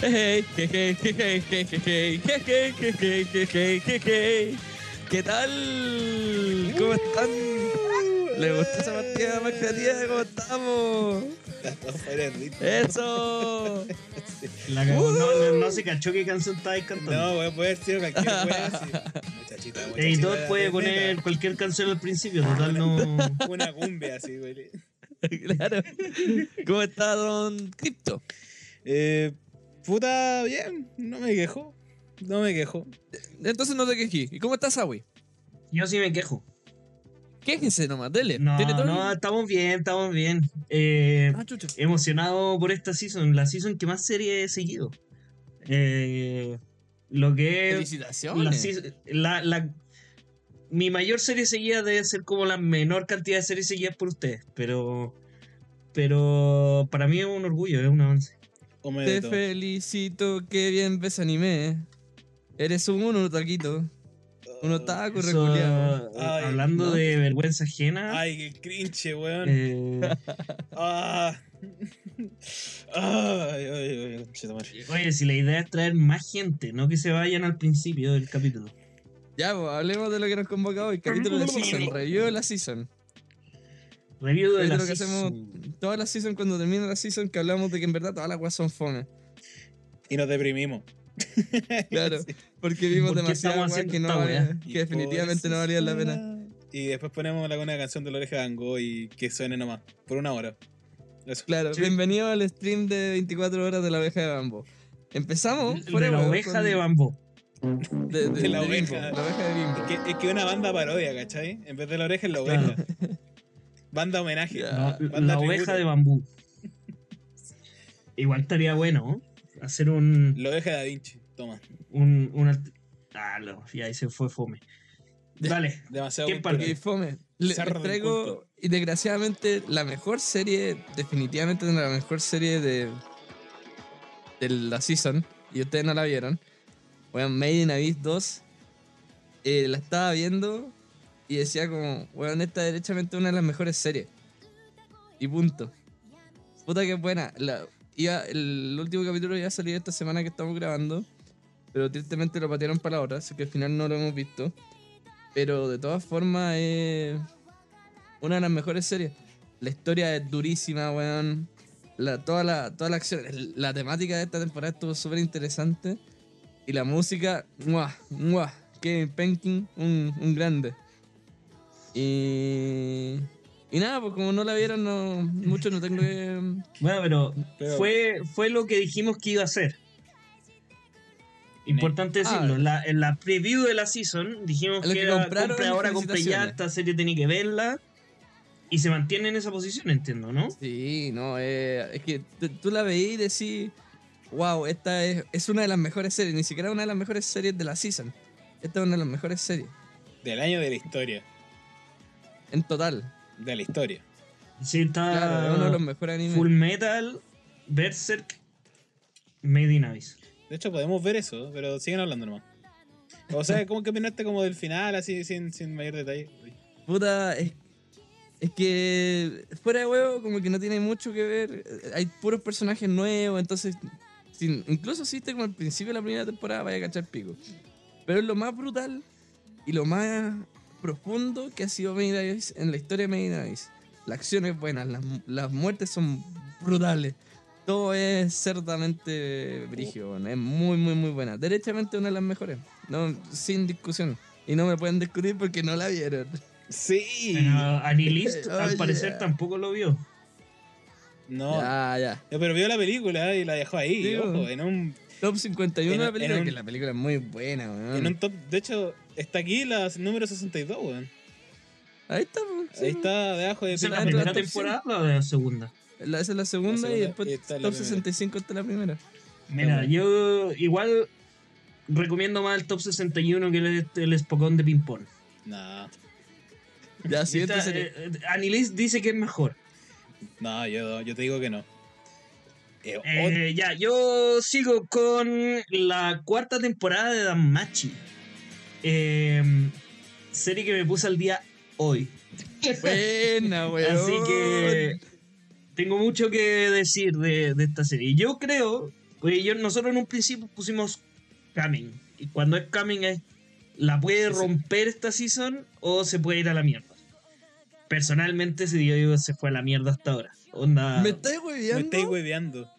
¿Qué tal? ¿Cómo están? ¿Les gustó esa partida más creativa? ¿Cómo estamos? ¡Eso! La cagó. no, no, se cachó qué canción estabais cantando. No, voy a poder decir cualquier así. Muchachita, El editor puede poner cualquier canción al principio, total no. Una cumbia así, güey. Claro. ¿Cómo está Don Crypto? Eh, puta, bien. No me quejo. No me quejo. Entonces no te quejí. ¿Y cómo está Sawi? Yo sí me quejo. Quéjense nomás, dele. No, Tiene todo el- no, estamos bien, estamos bien. Eh, Ah, emocionado por esta season, la season que más serie he seguido. Eh, lo que es. Felicitaciones. La- la- mi mayor serie seguida debe ser como la menor cantidad de series seguidas por ustedes, pero. Pero para mí es un orgullo, es un avance. Te felicito, que bien ves anime. Eres un uno, taquito. Un otaku Eso, reculeado. eh, Ay, hablando ¿no? de vergüenza ajena. Ay, qué cringe, weón. eh, Ah. Ay, ay, ay, conchetumare. oye, si la idea es traer más gente, no que se vayan al principio del capítulo. Ya, pues, hablemos de lo que nos convoca hoy. Capítulo de Season, review de la Season. Review de Es la lo que season. hacemos todas las Season cuando termina la Season, que hablamos de que en verdad todas las weas son fome. Y nos deprimimos. Claro, porque vimos ¿Por qué demasiadas estamos weas haciendo que, no que definitivamente no valían la pena. Y después ponemos la una canción de la oreja de Van Gogh y que suene nomás. Por una hora. Eso. Claro, Sí. bienvenido al stream de 24 horas de la oveja de Bambo. Empezamos De la oveja con- de bambú. de, de- de la de oveja. Bimbo, la oveja de Bimbo. Es que, es que una banda parodia, ¿cachai? En vez de la oreja es la Claro. Banda homenaje. Ya. No, Ah, banda la tributo. oveja de bambú. Igual estaría bueno ¿no? hacer un, La oveja de Da Vinci. Toma. un, una- Ah, no, ya ahí se fue fome. Dale. Demasiado ¿Quién cultural. parte? Y fome. Le del traigo, y desgraciadamente, la mejor serie, definitivamente la mejor serie de, de la season, y ustedes no la vieron. Weón, Made in Abyss 2, eh, la estaba viendo y decía como, weón, esta es derechamente una de las mejores series. Y punto. Puta que buena. La, el último capítulo iba a salir esta semana que estamos grabando, pero tristemente lo patearon para la hora, así que al final no lo hemos visto. Pero de todas formas es una de las mejores series. La historia es durísima, weón. Toda, la, toda la acción, la temática de esta temporada estuvo súper interesante. Y la música, ¡mua! ¡mua! Kevin Penkin, un grande. Y... Y nada, pues como no la vieron, no, mucho no tengo que... Bueno, pero, Pero- fue, fue lo que dijimos que iba a hacer. Importante Ah. decirlo, la, en la preview de la season dijimos que que era compraron, compre ahora, compre ya, esta serie tenía que verla. Y se mantiene en esa posición, entiendo, ¿no? Sí, no, eh, es que tú la veís y decís, wow, esta es, es una de las mejores series, ni siquiera una de las mejores series de la season. Esta es una de las mejores series, Del año de la historia. En total. De la historia. Sí, está Claro, uno de los mejores animes. Full Metal, Berserk, Made in Abyss. De hecho, podemos ver eso, pero siguen hablando nomás. O sea, ¿cómo que opinaste como del final, así, sin, sin mayor detalle? Puta, es, es que fuera de huevo, como que no tiene mucho que ver. Hay puros personajes nuevos, entonces, sin- incluso si viste como al principio de la primera temporada, vaya a cachar pico. Pero es lo más brutal y lo más profundo que ha sido Made in Abyss en la historia de Made in Abyss. La acción es buena, las, las muertes son brutales. Todo es ciertamente brigio, es muy, muy, muy buena. Derechamente una de las mejores, no, sin discusión. Y no me pueden discutir porque no la vieron. Sí. Pero Anilist Oye. al parecer tampoco lo vio. No. Ya, ya. Ya, Pero vio la película y la dejó ahí, Sí, ojo, bueno. en un, Top 51 de En- la película, un- que la película es muy buena, weón. en un top. De hecho, está aquí la número 62, weón. Ahí está, sí, Ahí está debajo de ¿Esa es la de primera temporada o la segunda? La- esa es la segunda, La segunda y después y está la top primera. 65 está la primera. Mira, yo igual recomiendo más el top 61 que el, el Spokon de ping pong. No, Ya, siguiente eh, Anilist dice que es mejor. no, yo, yo te digo que no. Eh, Eh, ya, yo sigo con la cuarta temporada de Danmachi. Eh, serie que me puse al día hoy. Buena, weón. Así que tengo mucho que decir de, de esta serie. Yo creo Porque yo, nosotros en un principio pusimos coming. Y cuando es coming es. ¿La puede romper esta season o se puede ir a la mierda? Personalmente, si yo digo se fue a la mierda hasta ahora. Onda. ¿Me estáis Me hueveando? estáis hueveando.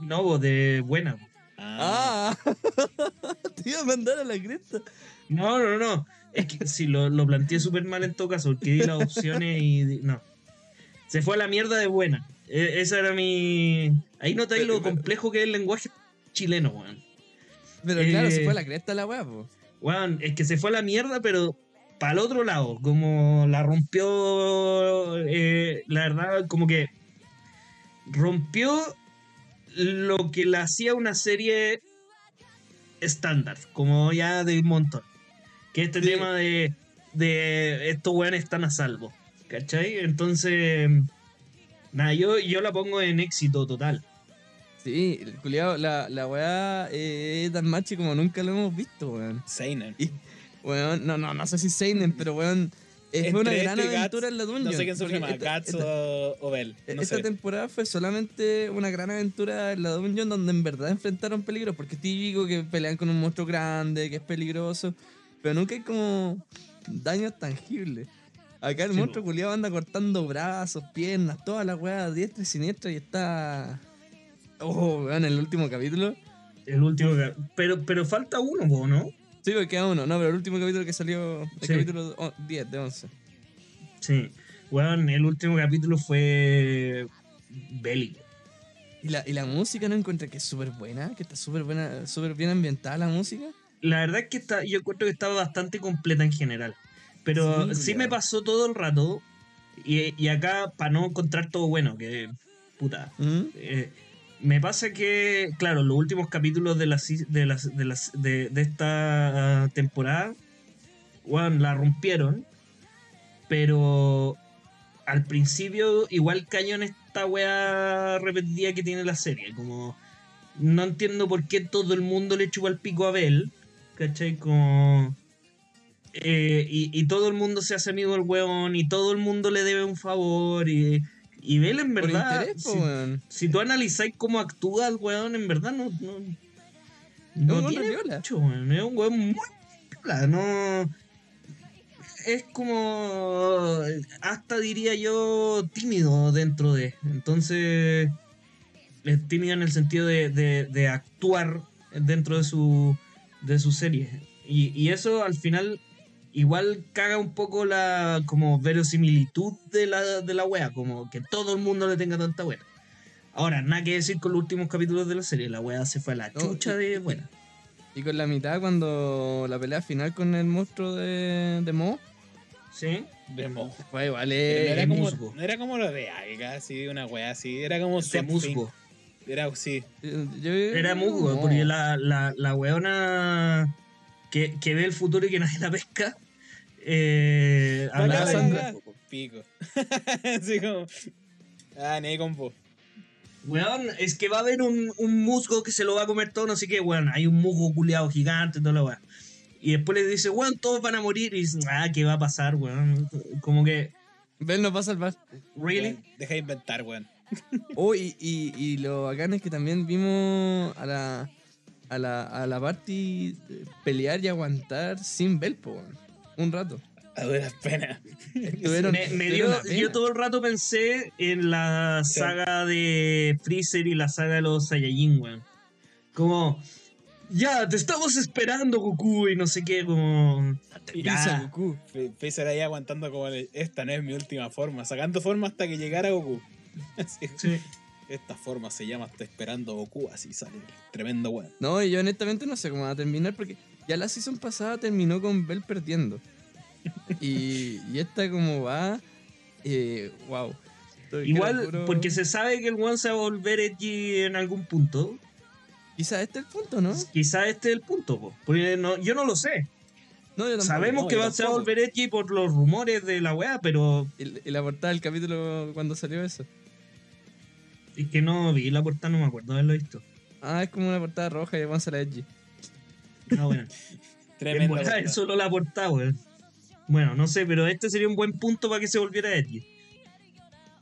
No, vos, de buena. Ah. Ah, te iba a mandar a la cresta. No, no, no. Es que sí, lo, lo planteé súper mal en todo caso, porque di las opciones y. di- No. Se fue a la mierda de buena. E- esa era mi. Ahí notáis lo complejo que es el lenguaje chileno, weón. Pero claro, se Eh. fue a la cresta la weá, po. Weón, es que se fue a la mierda, pero para el otro lado, como la rompió. eh, la verdad, como que. Rompió lo que la hacía una serie estándar, como ya de un montón. Que este Sí. tema de, de estos weones están a salvo. ¿Cachai? Entonces. Nada, yo, yo la pongo en éxito total. Sí, el culiao, la, la weá eh, es tan machi como nunca lo hemos visto, weón. Seinen. Y, weón, no, no, no sé si Seinen, pero weón, eh, fue una gran este aventura en la Dungeon. No sé quién esta- Guts esta- o, o Bell. No esta sé. temporada fue solamente una gran aventura en la Dungeon donde en verdad enfrentaron peligros, porque es típico que pelean con un monstruo grande, que es peligroso, pero nunca hay como daños tangibles. Acá el Sí, monstruo culiado anda cortando brazos, piernas, toda la weá diestra y siniestra y está... Oh, weón, en el último capítulo. El último. Pero, pero falta uno, ¿no? Sí, porque queda uno, no, pero el último capítulo que salió, el Sí. capítulo o- 10 de 11. Sí. Weón, el último capítulo fue. bélico. Y la, y la música no encuentra que es súper buena, que está súper buena, súper bien ambientada la música. La verdad es que está, yo encuentro que estaba bastante completa en general. Pero Sí, me pasó todo el rato. Y, y acá, para no encontrar todo bueno, que. puta. ¿Mm? eh, me pasa que, claro, los últimos capítulos de, la, si- de, las- de, las- de, de esta temporada, weón, la rompieron. Pero al principio igual cayó en esta weá repetida que tiene la serie. Como no entiendo por qué todo el mundo le chupa el pico a Bell. ¿Cachai? Como... eh, y, y todo el mundo se hace amigo del weón y todo el mundo le debe un favor y, y Bell en verdad... interés, si- tú analizáis cómo actúa el weón, en verdad no. No, no tiene mucho, weón. Es un weón muy no. Es como. Hasta diría yo tímido dentro de. Entonces. Es tímido en el sentido de, de- de actuar dentro de su. de su serie. Y, y eso al final. Igual caga un poco la como verosimilitud de la, de la wea, como que todo el mundo le tenga tanta wea. Ahora, nada que decir con los últimos capítulos de la serie, la wea se fue a la No, chucha y- de buena. Y con la mitad, cuando la pelea final con el monstruo de, de Mo, ¿Sí? De mo. fue igual. Pero eh, no, era como, musgo. era como lo de alga, así, una weá así. Era como Thing. musgo. Era así. eh, yo- Era musgo, porque la, la, la weona que, que ve el futuro y que nadie la pesca. Eh, hablaba Sandra. Pico. así como. Ah, ni con vos. Weón, es que va a haber un, un musgo que se lo va a comer todo, no sé qué, weón. Hay un musgo culiado gigante, toda la weá. Y después le dice, weón, todos van a morir. Y dice, ah, ¿qué va a pasar, weón? Como que, Bell nos va a salvar. ¿really? Weón, Deja de inventar, weón. Oh, y, y, y lo bacán es que también vimos a la, a la, a la party pelear y aguantar sin Bell, po, weón. Un rato. A duras penas. Me, me dio, pena. yo todo el rato pensé en la Sí. saga de Freezer y la saga de los Saiyajin, weón. Como, ya, te estamos esperando, Goku, y no sé qué, como... Ya, Goku. Freezer ahí aguantando como esta no es mi última forma, sacando forma hasta que llegara Goku. Sí. Esta forma se llama Está esperando Goku, así sale. Tremendo weón. No, y yo honestamente no sé cómo va a terminar porque ya la season pasada terminó con Bell perdiendo. Y, y esta como va, eh, wow. Estoy- Igual, puro- porque se sabe que el one se va a volver edgy en algún punto. Quizá este es el punto, ¿no? Quizá este es el punto, po. porque no, yo no lo sé. No, yo tampoco. Sabemos no, que yo va, a volver edgy por los rumores de la weá, pero Y, y la portada del capítulo cuando salió eso. Es que no vi la portada, no me acuerdo de haberlo visto. Ah, es como una portada roja y avanza la edgy. No, bueno. En Tremendo. es solo la portada, weón. Bueno, no sé, pero este sería un buen punto para que se volviera edgy.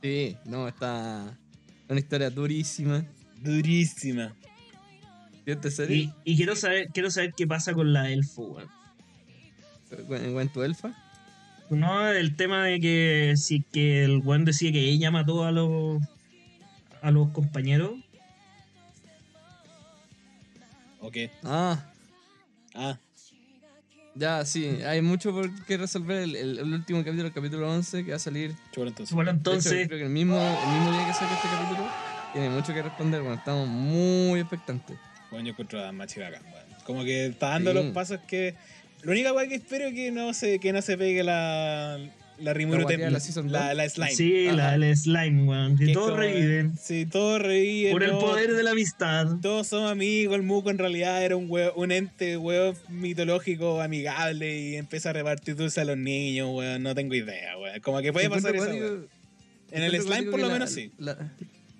Sí, no, está una historia durísima. Durísima. Y, y quiero saber quiero saber qué pasa con la elfo, weón. ¿En en tu elfa? No, el tema de que si que el weón decía que ella mató a los a los compañeros. Ok. Ah, Ah, ya, sí. Hay mucho por qué resolver. El, el- el último capítulo, el capítulo 11, que va a salir. chulo entonces. Bueno, hecho, entonces, creo que el mismo, el mismo día que saque este capítulo, tiene mucho que responder. Bueno, estamos muy expectantes. Bueno, yo encuentro a Machi bacán, weón. Como que está dando Sí. los pasos que. La única weá que espero es que no se, que no se pegue la. La Rimuru Temple, la la, la slime. sí, la, el slime, weón. Que todos como- reviven. Sí, todos reviven. Por el poder de la amistad. Todos somos amigos. El Muco en realidad era un, huevo- un ente huevo mitológico amigable y empieza a repartir dulce a los niños, weón. No tengo idea, weón. Como que puede pasar eso. Weón. En el slime, por lo menos, la- sí. La,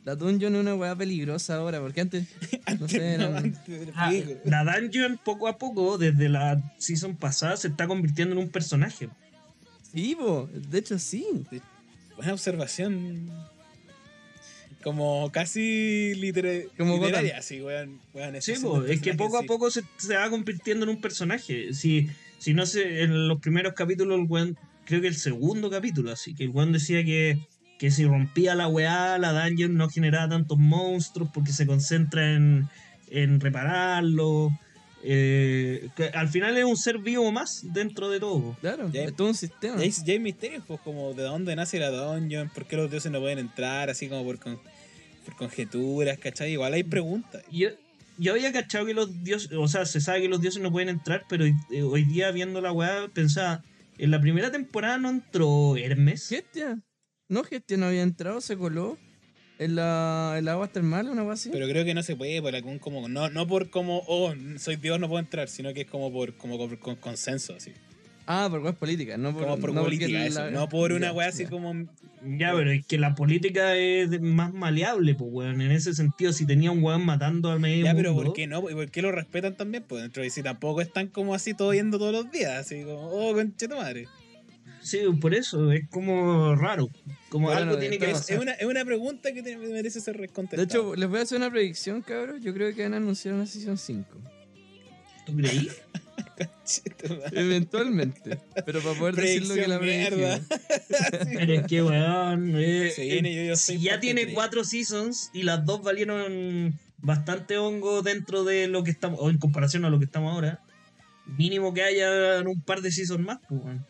la dungeon es una weá peligrosa ahora, porque antes. No sé, No, era- antes del Ah, la dungeon, poco a poco, desde la season pasada, se está convirtiendo en un personaje. Sí, po, de hecho sí. Buena observación. Como casi litera- Como literaria, Gotham. así, weón. weón Sí, po, es que poco a sí. poco se, se va convirtiendo en un personaje. Si, si no sé, en los primeros capítulos, el weón, creo que el segundo capítulo, así que el weón decía que, que si rompía la weá, la dungeon no generaba tantos monstruos porque se concentra en, en repararlo. Eh, que al final es un ser vivo más dentro de todo. Claro, Ya- es todo un sistema. Y hay, y hay misterios, pues, como de dónde nace la dungeon, por qué los dioses no pueden entrar, así como por, con- por conjeturas, ¿cachai? Igual hay preguntas. Yo, yo había cachado que los dioses, o sea, se sabe que los dioses no pueden entrar, pero hoy, eh, hoy día viendo la weá pensaba, en la primera temporada no entró Hermes. Gestia. No, Gestia no había entrado, se coló en la, en la agua termal, una agua así. Pero creo que no se puede por algún como no no por como oh soy Dios no puedo entrar, sino que es como por como por- con consenso así. Ah, por weas políticas, no por, Como por no política la- eso, no por una weá así ya. como Ya, pero es que la política es más maleable, pues, weón. En ese sentido, si tenía un weón matando al medio Ya, pero mundo, ¿por qué no? ¿Y por qué lo respetan también? Pues dentro de sí tampoco están como así todo yendo todos los días, así como, oh, conche tu madre. Sí, por eso, es como raro. Como Bueno, algo de tiene que todas Es, una, es una pregunta que te- merece ser De contestada. hecho, les voy a hacer una predicción, cabrón. Yo creo que van a anunciar una Season 5. ¿Tú creí? Eventualmente. Pero para poder decir lo que la Predicción mierda. Pero es que, weón. eh, Se viene, yo- yo si soy ya tiene cuatro seasons y las dos valieron bastante hongo dentro de lo que estamos, o en comparación a lo que estamos ahora, mínimo que haya un par de seasons más, pues, weón.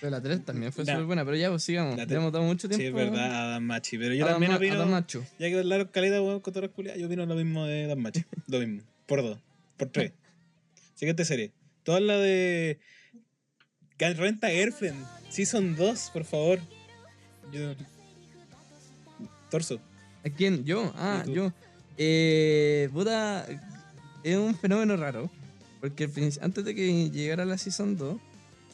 Pero la 3 también fue súper buena. Pero ya, pues sigamos. Le hemos dado mucho tiempo. Sí, es verdad, Dan Machi. Pero yo a también opino. a Damacho. Ya que hablaron caleta, weón, con todas las culiadas, yo opino lo mismo de Dan Machi. Lo mismo. Por dos. Por tres. Siguiente serie. Toda la de. Renta Girlfriend. Season 2, por favor. Yo. Torso. ¿A quién? ¿Yo? Ah, yo. Eh, puta, es un fenómeno raro. Porque antes de que llegara la Season 2,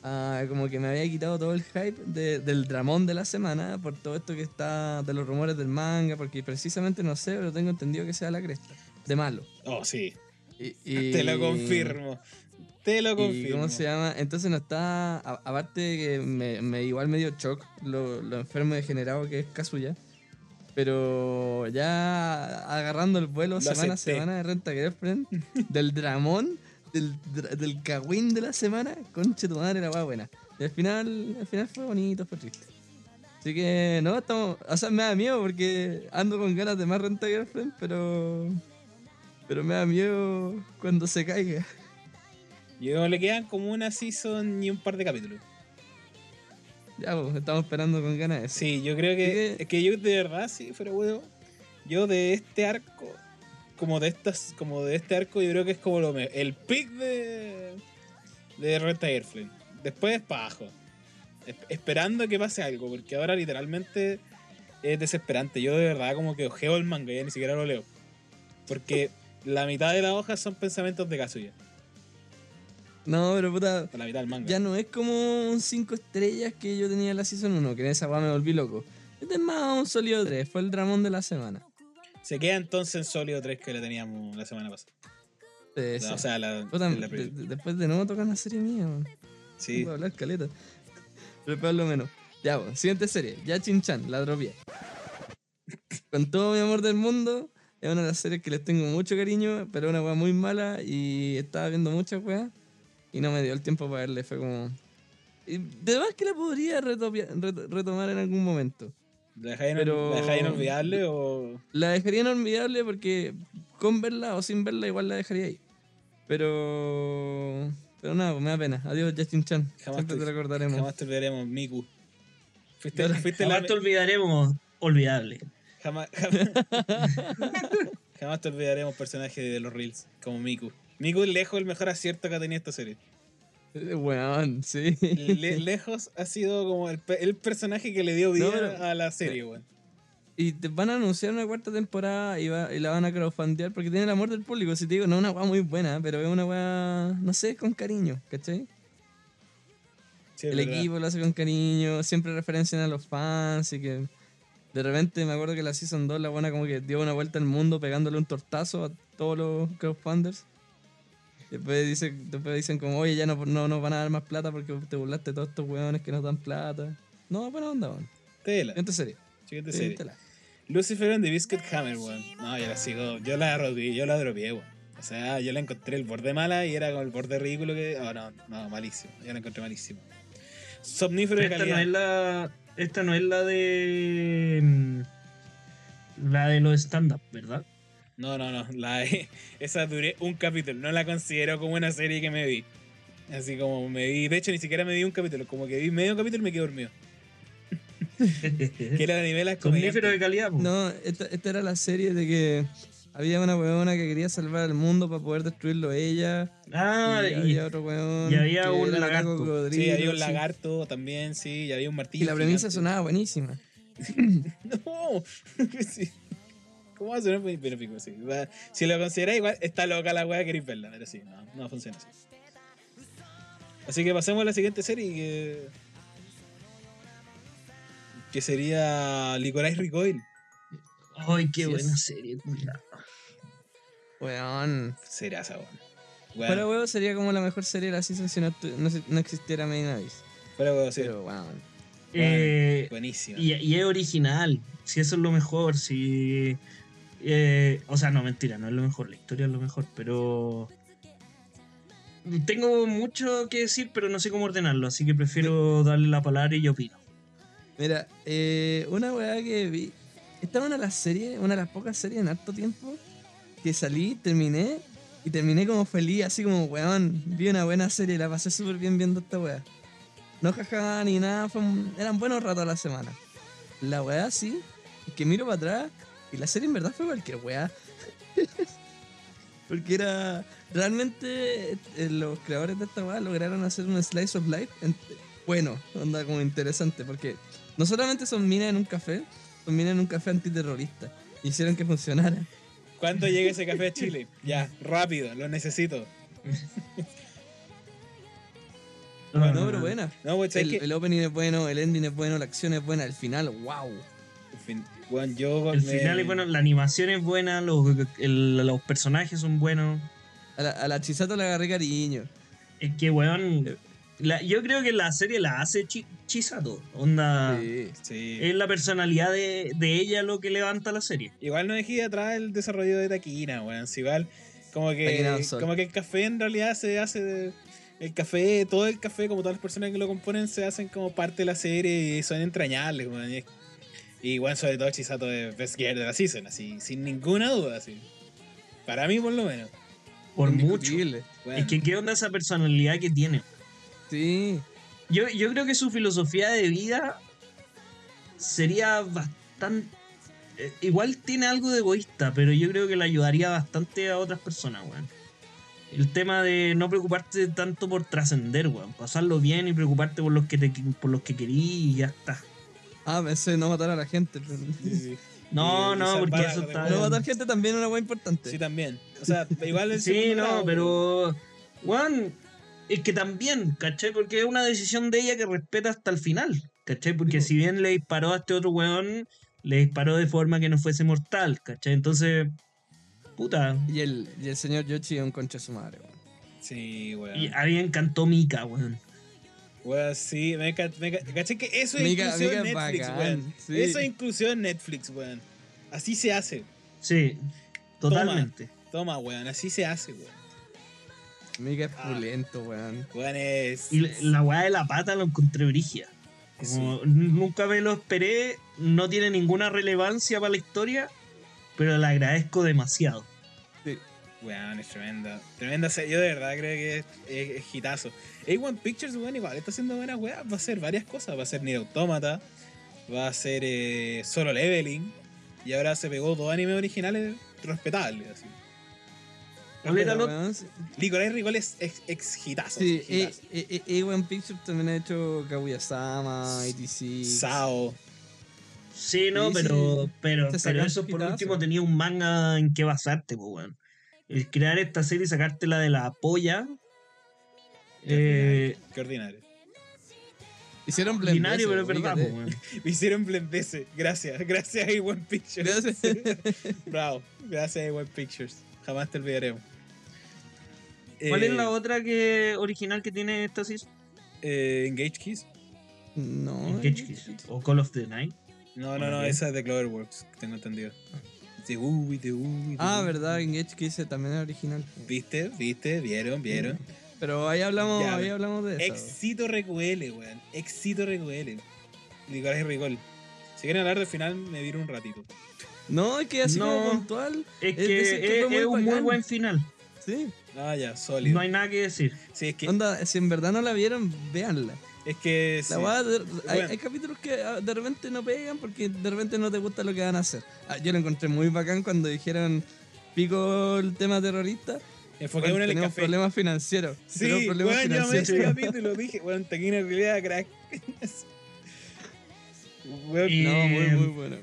ah, como que me había quitado todo el hype de- del dramón de la semana por todo esto que está de los rumores del manga, porque precisamente no sé, pero tengo entendido que sea la cresta. De malo. Oh, sí. Y- y- Te lo confirmo. Te lo ¿Y confirmo. cómo se llama? Entonces no está. a- aparte de que me, me igual me dio shock lo, lo enfermo degenerado que es Kazuya. Pero ya agarrando el vuelo Lo semana a semana de Renta Girlfriend, del dramón, del, cagüín de la semana, conche tu madre, la buena. Y al final, al final fue bonito, fue triste. Así que no, estamos. O sea, me da miedo porque ando con ganas de más Renta Girlfriend, pero. Pero me da miedo cuando se caiga. Yo le quedan como una season y un par de capítulos. Ya, pues, estamos esperando con ganas eso. Sí, yo creo que. Es que yo de verdad, sí, fuera huevo. Yo de este arco. Como de estas. Como de este arco, yo creo que es como lo me- el pick de. De Renta Airflame. Después para abajo. Es- esperando que pase algo. Porque ahora literalmente es desesperante. Yo de verdad como que ojeo el manga, ya ni siquiera lo leo. Porque la mitad de las hojas son pensamientos de Kazuya. No, pero puta, La mitad del manga. ya no es como un 5 estrellas que yo tenía en la Season 1, que en esa weá me volví loco. Este es más un sólido 3, fue el dramón de la semana. Se queda entonces en sólido 3 que le teníamos la semana pasada. Sí, sí. O sea, la, la de- después de nuevo toca una serie mía, man. Sí. Puedo hablar caleta. Pero por lo menos. Ya, pues, siguiente serie. Ya Chan, la dropié. Con todo mi amor del mundo, es una de las series que les tengo mucho cariño, pero es una weá muy mala y estaba viendo muchas weas y no me dio el tiempo para verle. Fue como. De más que la podría retomar en algún momento. ¿La dejáis ino- Pero- la dejáis inolvidable o.? La dejaría inolvidable porque con verla o sin verla igual la dejaría ahí. Pero. Pero nada, pues me da pena. Adiós, Justin Chan. Jamás Siempre te- te recordaremos. Jamás te olvidaremos, Miku. Fuiste, Claro, fuiste la. Jamás te olvidaremos, olvidable. Jamás, jamás, jamás te olvidaremos personaje de los Reels, como Miku. Miku es lejos el mejor acierto que ha tenido esta serie. Weón, sí. Le- lejos ha sido como el, pe- el personaje que le dio vida No, pero- a la serie, weón. Y te van a anunciar una cuarta temporada y, va- y la van a crowdfundear porque tiene el amor del público. Si te digo, no es una weá muy buena, pero es una weá, no sé, con cariño, ¿cachai? Sí, el verdad. equipo lo hace con cariño, siempre referencian a los fans y que de repente me acuerdo que la Season 2 la buena como que dio una vuelta al mundo pegándole un tortazo a todos los crowdfunders. Después, dice, después dicen como, oye, ya no, no nos van a dar más plata porque te burlaste de todos estos weones que nos dan plata. No, buena onda, weón. Tela, Siguiente serie. siguiente serie. Síguetela. Lucifer and the Biscuit Hammer, weón. No, yo la sigo, yo la rodeé, yo la dropeé, weón. O sea, yo la encontré el borde mala y era como el borde ridículo que. Oh, no, no, malísimo. Yo la encontré malísimo. Somnífero de Esta calidad. no es la. Esta no es la de. mm, La de los stand-up, ¿verdad? No, no, no. La, esa duré un capítulo. No la considero como una serie que me vi. Así como me vi. De hecho, ni siquiera me vi un capítulo. Como que vi medio capítulo y me quedé dormido. Que era de nivel Somnífero de calidad, po. No, esta, esta era la serie de que había una weona que quería salvar al mundo para poder destruirlo ella. Ah, y, y, había otro weón. y había un lagarto. Sí, había un sí. lagarto también, sí. Y había un martillo. Y la premisa gigante. sonaba buenísima. No. sí. ¿Cómo va a sonar muy benéfico? Sí. Va- Si lo consideráis igual, está loca la weá, queréis verla. Pero sí, no, no funciona así. Así que pasemos a la siguiente serie que. Que sería Licorice Recoil. Ay, qué Sí, buena es- serie, cuidado. Weón. Será esa, weón. Fuera Bueno, huevo sería como la mejor serie de la season si no, no, existiera Main Abyss. fuera weón, sí. Pero weón. Eh, Buenísimo. y, y es original, si eso es lo mejor, si... eh, o sea, no, mentira, no es lo mejor, la historia es lo mejor, pero... Tengo mucho que decir, pero no sé cómo ordenarlo, así que prefiero darle la palabra y yo opino. Mira, eh, una weá que vi. Esta es una de las series, una de las pocas series en harto tiempo que salí, terminé y terminé como feliz, así como weón. Vi una buena serie, la pasé súper bien viendo esta weá. No jajaba ni nada, fue un- eran buenos ratos a la semana. La weá sí, es que miro para atrás y la serie en verdad fue cualquier weá. Porque era. Realmente eh, los creadores de esta weá lograron hacer un slice of life en- bueno, onda como interesante, porque no solamente son minas en un café, son minas en un café antiterrorista. Hicieron que funcionara. ¿Cuándo llega ese café a Chile? Ya, rápido, lo necesito. No, pero buena. No, pues, el opening es bueno, el ending es bueno, la acción es buena, el final, wow. En fin, weón, yo El me- final es bueno, la animación es buena, los, el- los personajes son buenos. A la, a la Chisato le agarré cariño. Es que, weón, la- yo creo que la serie la hace Chi- Chisato. Onda, Sí. Sí. es la personalidad de, de ella lo que levanta la serie. Igual no dejé atrás el desarrollo de Taquina, weón. Si igual, como que, como que el café en realidad se hace. de- el café, todo el café, como todas las personas que lo componen, se hacen como parte de la serie y son entrañables, weón. Y, y weón, sobre todo Chisato es best gear de la season, así, sin ninguna duda, así. Para mí, por lo menos. Por mucho. Weón. Es que qué onda esa personalidad que tiene. Sí. Yo, yo creo que su filosofía de vida sería bastante... eh, igual tiene algo de egoísta, pero yo creo que le ayudaría bastante a otras personas, weón. El tema de no preocuparte tanto por trascender, weón. Pasarlo bien y preocuparte por los que te, por los que querís y ya está. Ah, pensé no matar a la gente. pero- Sí, sí. No, Y- no, porque eso está... No matar gente también es una weá importante. Sí, también. O sea, igual el Sí, no, pero. Juan, es que también, ¿cachai? Porque es una decisión de ella que respeta hasta el final, ¿cachai? Porque si bien le disparó a este otro weón, le disparó de forma que no fuese mortal, ¿cachai? Entonces, puta. Y el, y el señor Yoshi es un concha de su madre. weón. Sí, weón. Y a mí me encantó Mika, weón. Weón, sí, me. ¿Cachai que eso es inclusión Netflix, weón? sí. Eso es inclusión en Netflix, weón. Así se hace. Sí. Totalmente. Toma, weón, así se hace, weón. Mega es Ah. pulento, weón. Weón es. Y la- la weá de la pata lo encontré brigia. Como nunca me lo esperé, no tiene ninguna relevancia para la historia, pero la agradezco demasiado. Weón, es tremenda. Tremenda serie. Yo de verdad creo que es, es, es hitazo. A1 Pictures, weón, igual está haciendo buenas weas. Va a hacer varias cosas. Va a ser Nier Automata. Va a ser eh, Solo Leveling. Y ahora se pegó dos animes originales respetables. Así. Licorice Recall es ex, ex hitazo. Sí, hitazo. A- A- A1 Pictures también ha hecho Kaguya-sama, 86. Sao. Sí, no, Sí, pero, sí. pero, pero eso por último tenía un manga en que basarte, pues, weón. El crear esta serie y sacártela de la polla. Eh, Qué ordinario. Hicieron ordinario, pero es verdad. Me hicieron Blendese. Gracias. Gracias A1 Pictures. Gracias. Bravo. Gracias A1 Pictures. Jamás te olvidaremos. ¿Cuál es Eh, la otra que original que tiene esta season? eh, Engage Keys. No. Engage Kiss, O Call of the Night. No, no, no, esa es de Cloverworks, tengo entendido. De Uy, de Uy. de Ah, verdad, Engage que dice también es original. ¿Viste? ¿Viste? ¿Vieron? ¿Vieron? Pero ahí hablamos, Ya, ahí hablamos de eso. Éxito RQL, weón. Éxito RQL. Licorice Recall. Si quieren hablar del final, me viro un ratito. No, es que así No. como puntual. Es que es, fue muy es un muy buen final. Sí. Ah, ya, sólido. No hay nada que decir. Sí, es que. Onda, si en verdad no la vieron, véanla. Es que. sí. La weá de- hay, Bueno. hay capítulos que ah, de repente no pegan porque de repente no te gusta lo que van a hacer. Ah, yo lo encontré muy bacán cuando dijeron pico el tema terrorista. Enfoqué Bueno, uno en el tenemos café. problemas financieros. Sí, tenemos problemas weón, yo me ese financieros. capítulo. Dije, weón, taquina realidad, crack. Weón, Y- No, muy, Eh, muy bueno.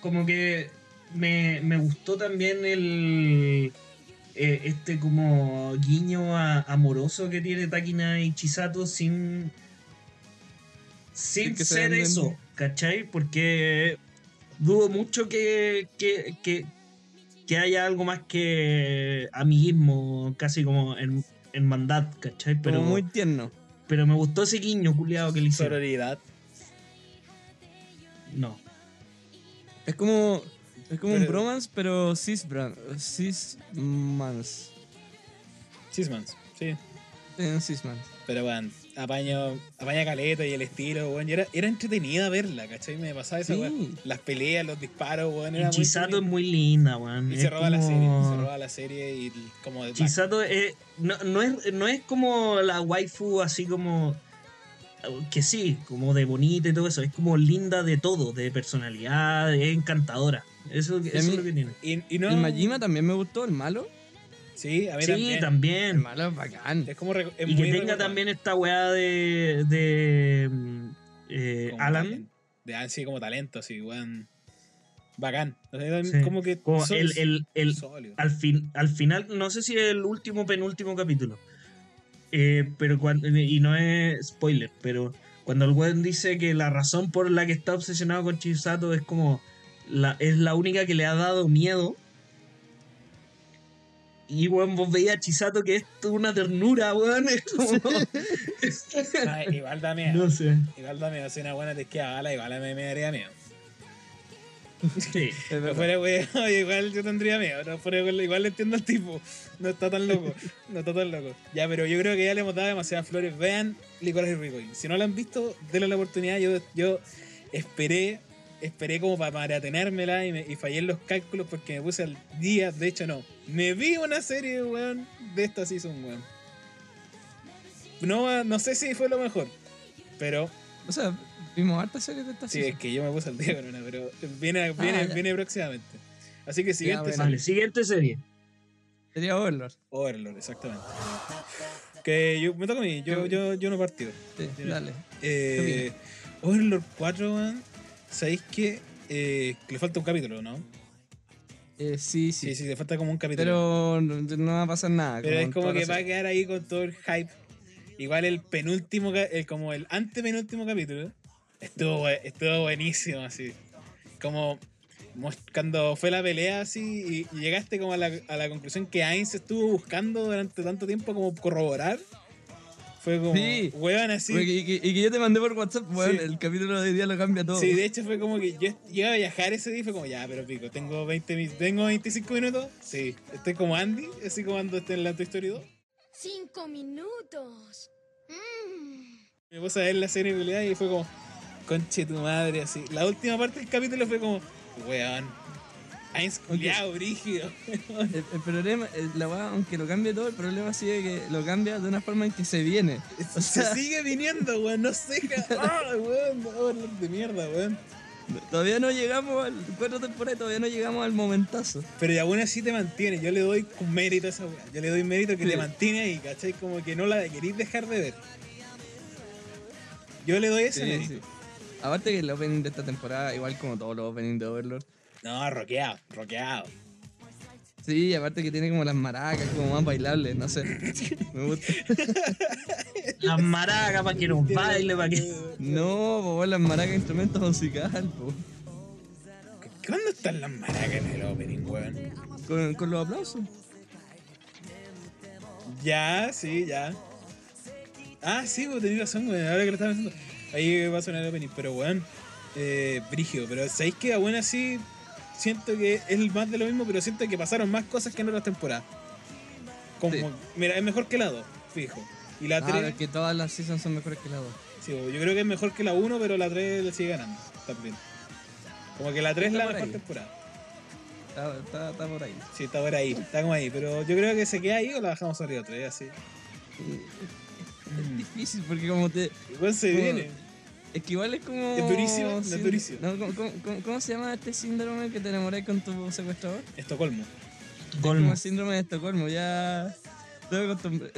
Como que me, me gustó también el. Eh, este como guiño a- amoroso que tiene Takina y Chisato sin. Sin que ser eso, ¿cachai? Porque dudo mucho que, que, que, que haya algo más que amiguismo, casi como en hermandad, ¿cachai? Pero, Como muy tierno. pero me gustó ese guiño culiado que le hicieron. Sororidad. No. Es como. Es como un bromance, pero cis bran- cis mans. Chismans, sí. Eh, cis mans. Pero weón, apaño, apaña caleta y el estilo, weón. y era, era entretenida verla, ¿cachai? Me pasaba esa Sí. weón. Las peleas, los disparos, weón. Era Y muy Chisato es muy linda, weón. Y Es se roba la serie, se roba la serie y como Chisato es, no, no es, no es como la waifu así como... Que sí, como de bonita y todo eso. Es como linda de todo, de personalidad, es encantadora. Eso, es mí- lo que tiene. Y, y no. El Majima también me gustó, el malo. Sí, a mí Sí, también. El malo es bacán. Es como es Y que tenga también esta weá de... de mm, eh, Alan. talento. De así como talento, así, weón. Bacán. O sea, Sí. Como que. Como el, el, el, al, fin, al final, no sé si es el último penúltimo capítulo. eh, pero cuando, y no es spoiler, pero cuando el weón dice que la razón por la que está obsesionado con Chisato es como la, es la única que le ha dado miedo. Y weón, vos veías a Chisato que es una ternura, weón. Es como. Ah, igual da miedo. no sé. Igual da miedo. Si una buena te esquiva bala, igual me, me daría miedo. Sí. No fuera weón, igual yo tendría miedo. No fuera weón, igual le entiendo al tipo. No está tan loco. No está tan loco. Ya, pero yo creo que ya le hemos dado demasiadas flores. Vean Licorice Recoil. Si no lo han visto, denle la oportunidad. Yo, yo esperé, esperé como para maratonármela y, me, y fallé en los cálculos porque me puse al día. De hecho, no. Me vi una serie, weón, de esta season, weón. No, no sé si fue lo mejor. Pero O sea, vimos hartas series de esta Sí, season. es que yo me puse al día con una, pero viene, viene, Ah, ya. viene próximamente. Así que siguiente bueno. serie. Vale, siguiente serie. Sería Overlord. Overlord, exactamente. Que yo, me toca a mí, yo, yo, yo no partido. Sí, Sí. dale. Eh, Overlord 4, man, ¿sabéis que eh, le falta un capítulo, no? Eh, sí, sí. Sí, sí, le falta como un capítulo. Pero no, no va a pasar nada. Pero es como que va a quedar ahí con todo el hype. Igual el penúltimo, el, como el antepenúltimo capítulo, estuvo, estuvo buenísimo así. Como cuando fue la pelea así y, y llegaste como a la, a la conclusión que Ainz estuvo buscando durante tanto tiempo como corroborar. Fue como, Sí. weón, así. Y, que, y que yo te mandé por WhatsApp, weón, Sí. el capítulo de hoy día lo cambia todo. Sí, de hecho fue como que yo iba a viajar ese día y fue como, ya, pero pico, tengo 20 mi- tengo 25 minutos. Sí, estoy como Andy, así como ando este en la Toy Story 2. Cinco minutos. Mm. Me puse a ver la serie y fue como, conche tu madre, así. La última parte del capítulo fue como, weón, Ainz culiado, brígido. El, el problema, el- la weá, aunque lo cambie todo, el problema sigue que lo cambia de una forma en que se viene. O sea, Se sigue viniendo, weón, no sé, ah, weón, de mierda, weón. todavía no llegamos al cuatro temporadas, todavía no llegamos al momentazo. Pero y aún así te mantiene, yo le doy un mérito a esa weá. Yo le doy mérito que Sí. te mantiene ahí, ¿cachai? Como que no la querís dejar de ver. Yo le doy ese Sí, mérito. sí. Aparte que el opening de esta temporada, igual como todos los openings de Overlord. No, roqueado, roqueado. Sí, aparte que tiene como las maracas, como más bailables, no sé. Me gusta. Las maracas para que nos baile, para que. No, po, las maracas instrumentos musicales, po. ¿Cuándo están las maracas en el opening, weón? Con, con los aplausos. Ya, sí, ya. Ah, sí, vos tenés razón, weón. Ahora que lo estaba pensando. Ahí va a sonar el opening, pero weón. Eh, brígido, pero ¿sabéis que aún así siento que es más de lo mismo, pero siento que pasaron más cosas que en otras temporadas? Como, Sí. mira, es mejor que la 2, fijo. Y la Ah, 3, es que todas las seasons son mejores que la 2. sí, yo creo que es mejor que la 1, pero la 3 le sigue ganando también. Como que la 3 es la mejor ahí. temporada. Está, está, está por ahí. Sí, está por ahí, está como ahí. Pero yo creo que se queda ahí o la bajamos arriba otra así. Es difícil porque como te... Igual se Como- viene. Es que igual es como... Es durísimo, es sí, durísimo. No, ¿cómo, cómo- cómo- cómo se llama este síndrome que te enamoras con tu secuestrador? Estocolmo. Como Colmo. el síndrome de Estocolmo, ya... Estoy acostumbrado...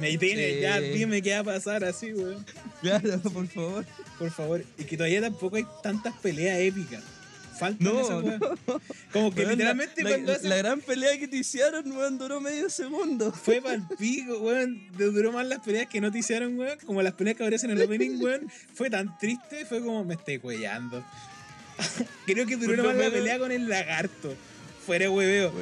Me tiene, ya Eh. dime qué va a pasar así, weón. Claro, por favor. Por favor. Y que todavía tampoco hay tantas peleas épicas. Faltan No, weas. Como que Weón, literalmente la, cuando la- hacen- la gran pelea que te hicieron, weón, duró medio segundo. Fue pa'l pico, weón. Duró más las peleas que no te hicieron, weón. Como las peleas que aparecen en el opening, weón. Fue tan triste, fue como me estoy cuellando. Creo que duró más la pelea con el lagarto. Fuera hueveo.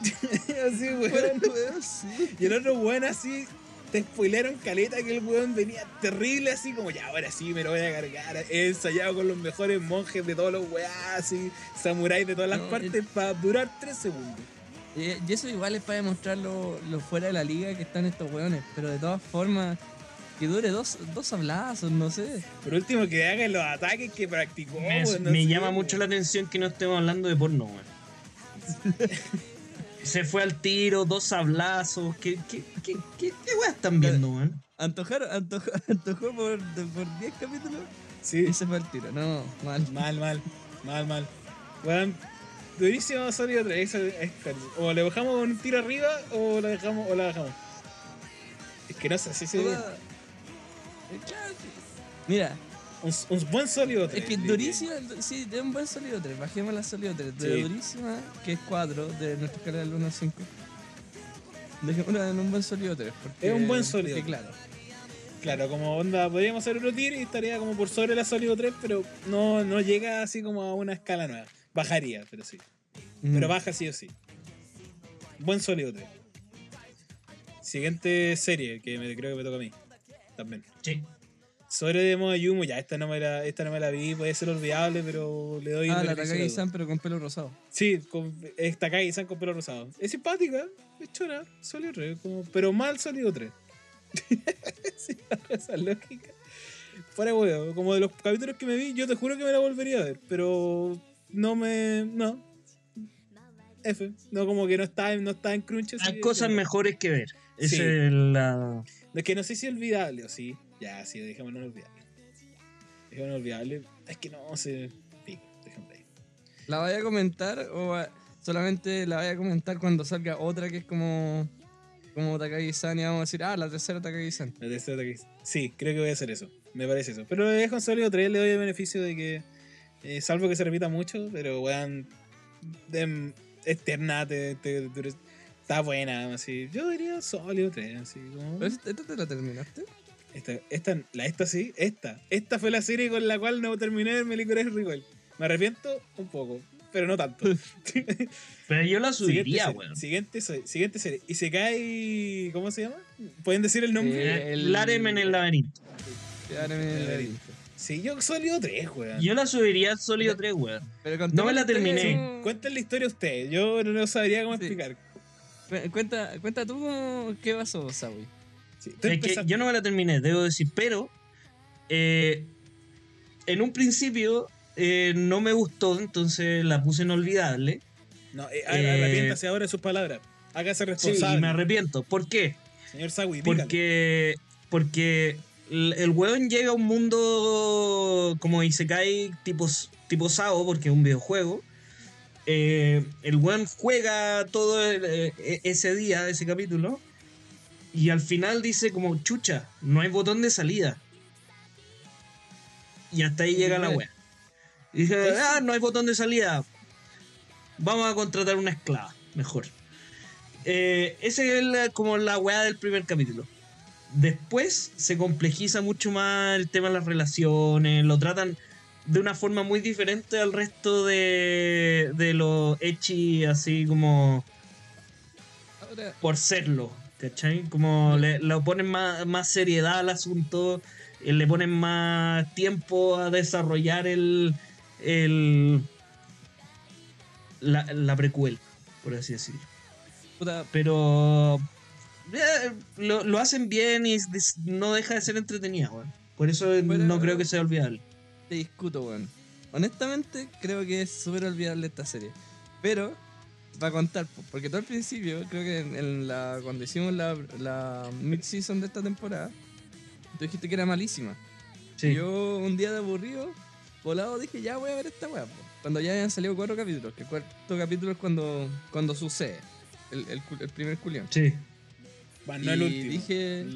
así, Fuera, weón. weón, sí. Y el otro weón así, te spoilearon caleta que el weón venía terrible así como ya ahora sí me lo voy a cargar. He ensayado con los mejores monjes de todos los weás, así, samuráis de todas las No, partes para durar tres segundos. Eh, Y eso igual es para demostrar lo, lo fuera de la liga que están estos weones. Pero de todas formas, que dure dos, dos hablazos, no sé. Por último, que hagan los ataques que practicó. Me, weón, no me sé, llama weón. mucho la atención que no estemos hablando de porno, weón. Se fue al tiro, dos sablazos. ¿Qué, qué, qué, qué, qué weá están viendo, weón? Antojaron, antojó, antojó por, de- por 10 capítulos Sí, y se fue al tiro. No, mal. mal, mal, mal, mal. Weón, durísimo sólido 3. O le dejamos un tiro arriba o la dejamos o la dejamos. Es que no sé Eh, claro, sí. Mira, Un, un buen sólido 3. es que durísima, sí, de un buen sólido 3. Bajemos la sólido 3. De Sí. durísima, que es 4 de nuestra escala del 1 al 5. Dejémosla en un buen sólido 3. Porque, Es un buen sólido. porque, claro. Claro, como onda, podríamos hacer otro tier y estaría como por sobre la sólido 3, pero no, no llega así como a una escala nueva. Bajaría, pero sí. Pero Mm. baja sí o sí. Buen sólido 3. Siguiente serie que me, creo que me toca a mí. También. Sí. Sobre de moda Yumo, ya esta no me la, esta no me la vi, puede ser olvidable, pero le doy. Ah, el la. Takagi-san, pero con pelo rosado. Sí, con, es Takagi-san con pelo rosado. Es simpática, es chora, sólido 3, como, pero mal sólido 3. sí, esa lógica. Fuera huevo, como de los capítulos que me vi, yo te juro que me la volvería a ver, pero no me. No. F. No, como que no está, no está en crunch. así Hay cosas mejores que ver. Sí. Es la. Es que no sé si es olvidable o sí. Ya, sí, dejémoslo olvidable. Dejémoslo olvidable. Es que no. Pico, dejémoslo ahí. ¿La vaya a comentar o solamente la vaya a comentar cuando salga otra que es como como Takagi-san y vamos a decir, ah, la tercera Takagi-san? La tercera ataque. Sí, creo que voy a hacer eso. Me parece eso. Pero dejo en sólido 3, le doy el beneficio de que. eh, salvo que se repita mucho, pero weón. Eterna, te, te- te- está buena, así. Yo diría sólido 3, así como. ¿Pero esta esta te la terminaste? Esta, esta, la, esta sí, esta. Esta fue la serie con la cual no terminé de ver Licorice Recoil. Me arrepiento un poco, pero no tanto. Pero yo la siguiente, subiría, weón. siguiente, se- siguiente serie. Y se cae. ¿Cómo se llama? ¿Pueden decir el nombre? Eh, Eh, el- Larem en el laberinto. Quedaron en el laberinto. Sí, yo sólido 3, weón. Yo la subiría sólido 3, weón. Pero No me la terminé. como- Cuenten la historia ustedes. Yo no sabría cómo Sí. explicar. Cu- Cuenta, cuenta tú qué pasó, Sawi. Sí, Es que yo no me la terminé, debo decir, pero eh, en un principio eh, no me gustó, entonces la puse en olvidable. No, eh, eh, arrepiéntase ahora de sus palabras. Hágase Sí, responsable. y me arrepiento. ¿Por qué? Señor dígale. Porque, porque el, weón llega a un mundo como Isekai tipo, tipo Sao, porque es un videojuego. Eh, el weón juega todo el- eh, e- ese día, ese capítulo. Y al final dice como, chucha, no hay botón de salida. Y hasta ahí llega la wea. Y dije, ah, no hay botón de salida. Vamos a contratar una esclava, mejor. Eh, ese es la- como la weá del primer capítulo. Después se complejiza mucho más el tema de las relaciones, lo tratan de una forma muy diferente al resto de, de los Echi, así como por serlo, ¿cachai? Como le, le ponen más, más seriedad al asunto, eh, le ponen más tiempo a desarrollar el, el la, la precuela, por así decirlo. Pero eh, lo, lo hacen bien y no deja de ser entretenida, weón. Por eso Pero- no creo que sea olvidable. te discuto, weón. Honestamente, creo que es súper olvidable esta serie. Pero, va a contar, po, porque tú al principio, creo que en, en la, cuando hicimos la, la mid-season de esta temporada, tú dijiste que era malísima. Sí. Yo, un día de aburrido, volado, dije, ya voy a ver esta weá. Cuando ya habían salido cuatro capítulos, que el cuarto capítulo es cuando, cuando sucede el, el, primer culión. Sí. Bueno, no el y último. dije-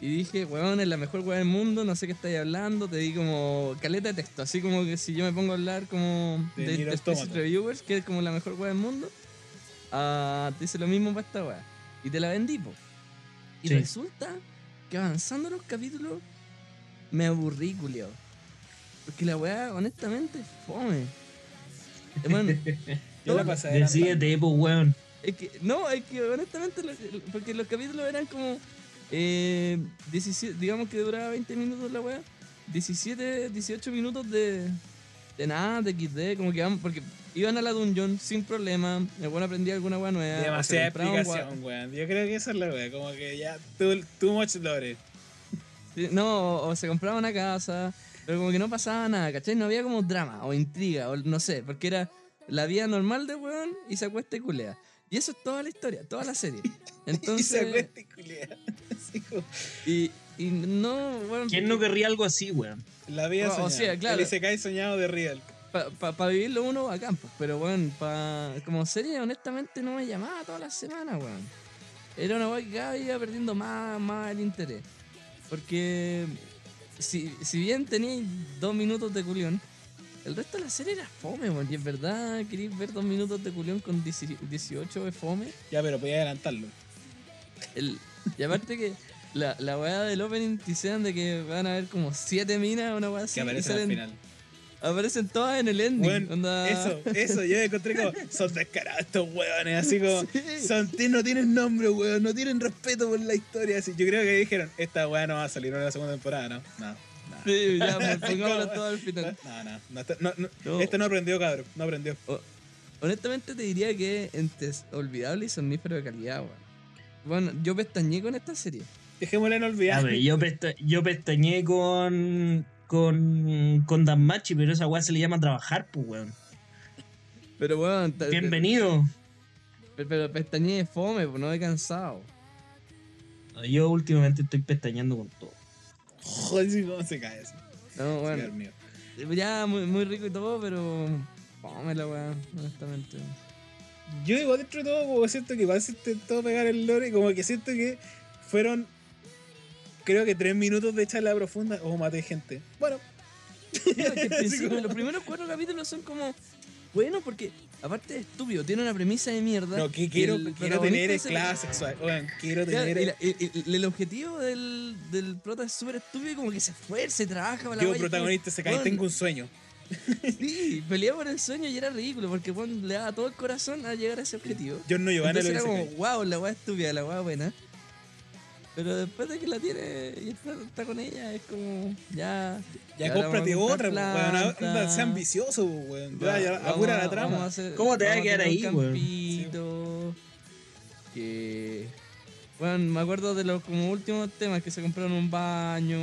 Y dije, weón, es la mejor weá del mundo, no sé qué estáis hablando. Te di como caleta de texto, así como que si yo me pongo a hablar como De de. Reviewers, que es como la mejor weá del mundo, ah, te hice lo mismo para esta weá. Y te la vendí, po. Y Sí. resulta que avanzando los capítulos, me aburrí, culiao. Porque la weá, honestamente, es fome. Hermano, Yo la pasé. Decídete, pues, weón. es que, no, es que honestamente, porque los capítulos eran como. Eh, 17, digamos que duraba 20 minutos la weá. 17, 18 minutos de. De nada, de XD, como que iban, porque iban a la dungeon sin problema. El bueno aprendía alguna weá nueva. o Demasiada explicación, weón. Yo creo que esa es la weá. Como que ya, too, too much lore. No, o se compraba una casa, pero como que no pasaba nada, ¿cachai? No había como drama o intriga, o no sé, porque era la vida normal de weón y se acuesta y culea. Y eso es toda la historia, toda la serie. y se Entonces, acuesta y culea. Y, y no, weón. ¿Quién no querría algo así, weón? la vida O- o soñada. sea, claro. El Isekai soñado de Real. Para vivirlo uno a campo, pero weón, pa, como serie honestamente no me llamaba todas las semanas, weón. Era una weá que cada día iba perdiendo más, más el interés. Porque si, si bien tenía dos minutos de culión, el resto de la serie era fome, weón. Y es verdad, queréis ver dos minutos de culión con 10 18 de fome. Ya, pero podía adelantarlo. El, y aparte que la, la weá del opening te de que van a haber como siete minas, una weá así. Que y aparece al final. Aparecen todas en el ending. Onda- Eso, eso, yo encontré como, son descarados estos weones, así como, Sí. son, no tienen nombre, weón, no tienen respeto por la historia, así. Yo creo que dijeron, esta weá no va a salir en la segunda temporada, ¿no? No, no. Sí, ya, pues, pongámoslo todo al final. No, no, no, esta- no, no, No. Este no aprendió, cabrón, no aprendió. Honestamente te diría que entre olvidable y somnífero de calidad, weón. Bueno, yo pestañé con esta serie. Dejémosla en A olvidar. ver, yo, pesta- yo pestañé con. Con. con Danmachi, pero esa weá se le llama trabajar, pues, weón. Pero bueno, ta- Bienvenido. Pero, pero pestañé de fome, pues no he cansado. Yo últimamente estoy pestañando con todo. Joder, sí, cómo se cae eso. No, bueno, ya muy, muy rico y todo, pero. Fome la weá, honestamente. Yo igual dentro de todo, como siento que igual se intentó pegar el lore, como que siento que fueron, creo que tres minutos de charla profunda, o maté gente. Bueno, que como- los primeros cuatro capítulos son como. Bueno, porque aparte de estúpido, tiene una premisa de mierda. no, que quiero, el quiero tener protagonista se- esclava sexual. Quiero tener. y la- el objetivo del, del prota es súper estúpido como que se esfuerza y trabaja para la yo, es como, protagonista, se cae, tengo un sueño. Sí, peleaba por el sueño y era ridículo porque le daba todo el corazón a llegar a ese objetivo. Yo no Giovanna lo Entonces era hice. como, wow, la weá estúpida, la weá buena. Pero después de que la tiene y está, está con ella, es como, ya. Ya cómprate otra, pues, weón. Sea ambicioso, pues, weón. Ya, ya, apura la trama. hacer- ¿Cómo te va a quedar ahí, weón? Que. Bueno, me acuerdo de los como últimos temas que se compraron un baño.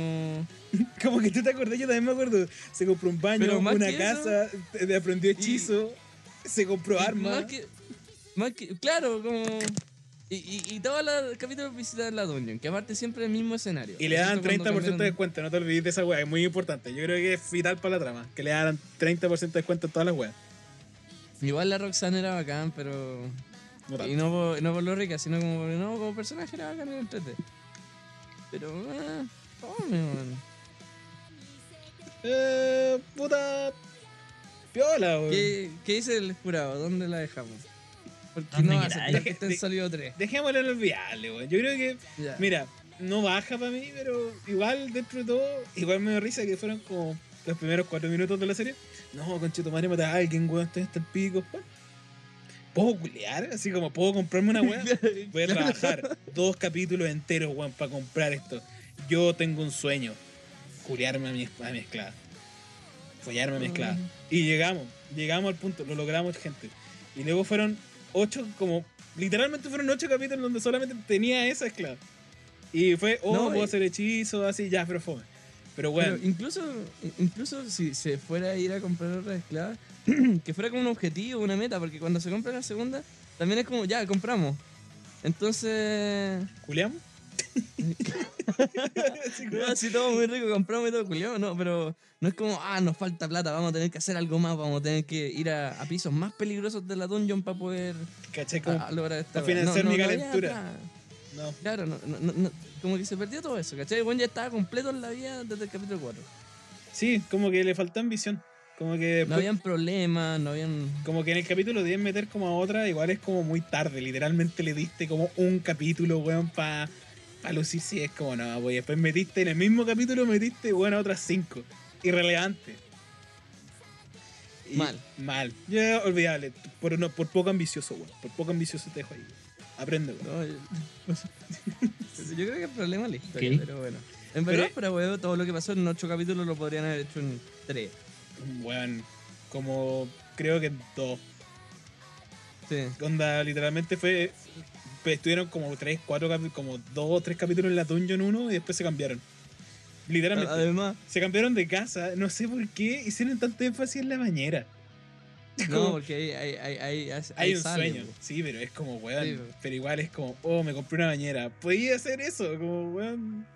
Como que tú te acordás, yo también me acuerdo. Se compró un baño, una casa, te- aprendió hechizo, se compró armas. Más que, más que, claro, como. Y, y, y todos los capítulos visitan la dungeon, que aparte siempre el mismo escenario. Y le dan Excepto cuando 30% de descuento, no te olvides de esa weá, es muy importante. Yo creo que es vital para la trama, que le dan 30% de descuento en todas las weas. Igual la Roxanne era bacán, pero. No y no por, no por lo rica, sino como, no, como personaje era bacán en el 3D. Pero, eh, fome, man. Eh, puta. Piola, weón. ¿Qué, ¿Qué dice el jurado? ¿Dónde la dejamos? Porque Donde no aceptar que estén de- 3. Dejémoslo en olvidable, weón. Yo creo que, mira, no baja para mí, pero igual dentro de todo, igual me da risa que fueron como los primeros cuatro minutos de la serie. No, conchito madre, matar a alguien, weón, estoy hasta el pico. weón. ¿Puedo culear? Así como, ¿puedo comprarme una weá? Voy a trabajar dos capítulos enteros, weón, para comprar esto. Yo tengo un sueño. Culearme a mi, a mi esclava. Follarme a mi esclava. Y llegamos, llegamos al punto, lo logramos, gente. Y luego fueron ocho, como, literalmente fueron ocho capítulos donde solamente tenía esa esclava. Y fue, oh, No, puedo hacer hechizos, así, ya, pero fome. Pero bueno, Pero incluso, incluso si se fuera a ir a comprar otra esclava, que fuera como un objetivo, una meta, porque cuando se compra la segunda, también es como, ya, compramos. Entonces, ¿culeamos? Como- así todo muy rico, compramos y todo, culiao, no, pero no es como, ah, nos falta plata, vamos a tener que hacer algo más, vamos a tener que ir a, a pisos más peligrosos de la dungeon para poder a- a lograr esta pa' weá. financiar mi había calentura. no. Claro, no, no, no, no, como que se perdió todo eso, ¿cachai? Bueno, ya estaba completo en la vida desde el capítulo 4. Sí, como que le faltó ambición. Como que No después- habían problemas, no habían... Como que en el capítulo 10 meter como a otra, igual es como muy tarde. Literalmente le diste como un capítulo, weón, para pa lucir. Sí, es como, no, pues después metiste en el mismo capítulo, metiste, a otras cinco. Irrelevante. Y- Mal. Mal. Ya, olvidable. Por, no, por poco ambicioso, weón. Por poco ambicioso te dejo ahí. Aprende, weón. No, yo, yo creo que el problema es la historia, pero bueno. En Pero- verdad, pero weón, todo lo que pasó en ocho capítulos lo podrían haber hecho en tres. Weón, como creo que dos. Sí. Onda, literalmente fue. Pues, estuvieron como tres, cuatro, capi- como dos o tres capítulos en la Dungeon 1 y después se cambiaron. Literalmente. Además, Se cambiaron de casa, no sé por qué hicieron tanto énfasis en la bañera. no, porque hay, hay, hay, hay, hay, Hay un sueño, sí, pero es como, weón. Sí, pero igual es como, oh, me compré una bañera. Podía hacer eso, como, weón.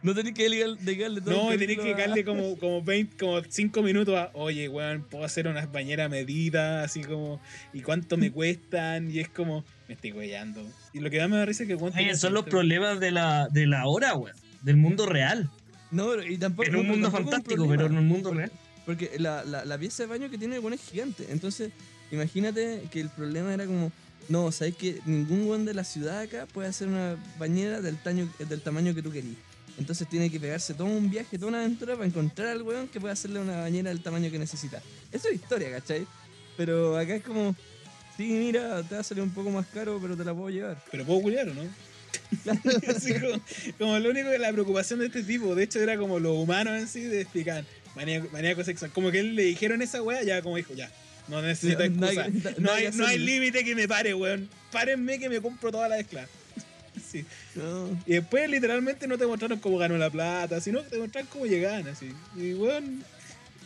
No tenés que dedicar- dedicarle todo No, tenés que capítulo a- dedicarle como, como 20, como 5 minutos a, oye, weón, puedo hacer unas bañeras medidas, así como, ¿y cuánto me cuestan? Y es como, me estoy weyando. Y lo que más me da risa es que, weón, Oye, son los problemas de la, de la hora, weón. Del mundo real. No, pero y tampoco. En un no, mundo un fantástico, pero en un mundo real. Porque la, la, la pieza de baño que tiene el weón es gigante. Entonces, imagínate que el problema era como. No, sabes que ningún weón de la ciudad acá puede hacer una bañera del, taño, del tamaño que tú querías. Entonces tiene que pegarse todo un viaje, toda una aventura para encontrar al weón que pueda hacerle una bañera del tamaño que necesita. Eso es historia, ¿cachai? Pero acá es como. Sí, mira, te va a salir un poco más caro, pero te la puedo llevar. Pero puedo culiar, ¿o no? Así como, como lo único que la preocupación de este tipo, de hecho, era como lo humano en sí de explicar maníaco, maníaco sexual. Como que él le dijeron esa wea, ya como dijo, ya. No necesito Sí, no hay excusa. No no hay no hay límite que me pare, weón. Párenme que me compro toda la esclava. Sí. No. Y después literalmente no te mostraron cómo ganó la plata, sino que te mostraron cómo llegaban así. Y weón,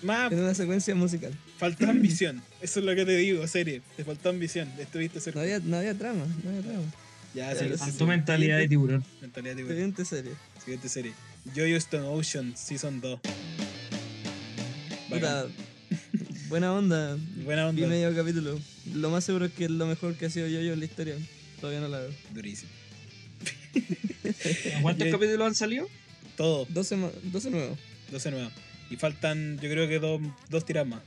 más En una secuencia musical. faltó ambición. Eso es lo que te digo, serie. Te faltó ambición. Estuviste cerca. No había, no había trama, no había trama. Ya, sí. Tu mentalidad de tiburón. Mentalidad de tiburón. Excelente serie. Siguiente serie. Jojo Stone Ocean Season 2. Puta, buena onda. Buena Vi onda. medio capítulo. Lo más seguro es que es lo mejor que ha sido yo en la historia. Todavía no la veo. Durísimo. ¿Cuántos Ya- capítulos han salido? Todo. 12, ma- 12 nuevos. 12 nuevos. Y faltan, yo creo que dos, dos tiradas más.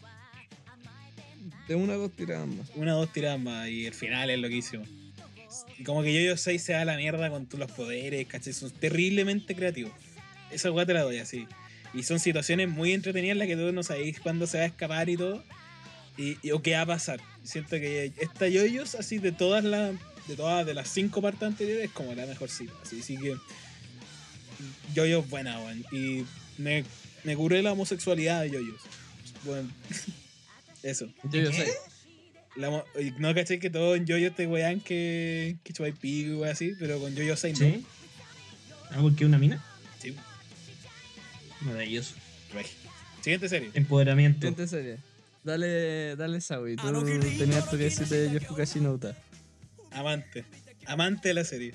De una a dos tiradas más. Una o dos tiradas más. Y el final es loquísimo. Y como que Jojo 6 se da la mierda con todos los poderes, ¿cachai? Son terriblemente creativos. Esa weá te la doy así. Y son situaciones muy entretenidas en las que tú no sabéis cuándo se va a escapar y todo. Y, y- o qué va a pasar. Siento que esta yoyos, así de todas las. De todas de las cinco partes anteriores, es como la mejor cita. Así, así que. Yoyos buena, weón. Y me, me curé la homosexualidad de yoyos. Bueno. Eso. Yo, yo sé. La no caché que todo en yoyos te wean que. que chupai pico y así, pero con yoyos 6 no. ¿Sí? ¿Ah, porque una mina? Sí, Maravilloso. regio. Siguiente serie. Empoderamiento. Siguiente serie. Dale, dale, Sawi. Tú tenías tu que decir de Yofukashi no Uta. Amante. Amante de la serie.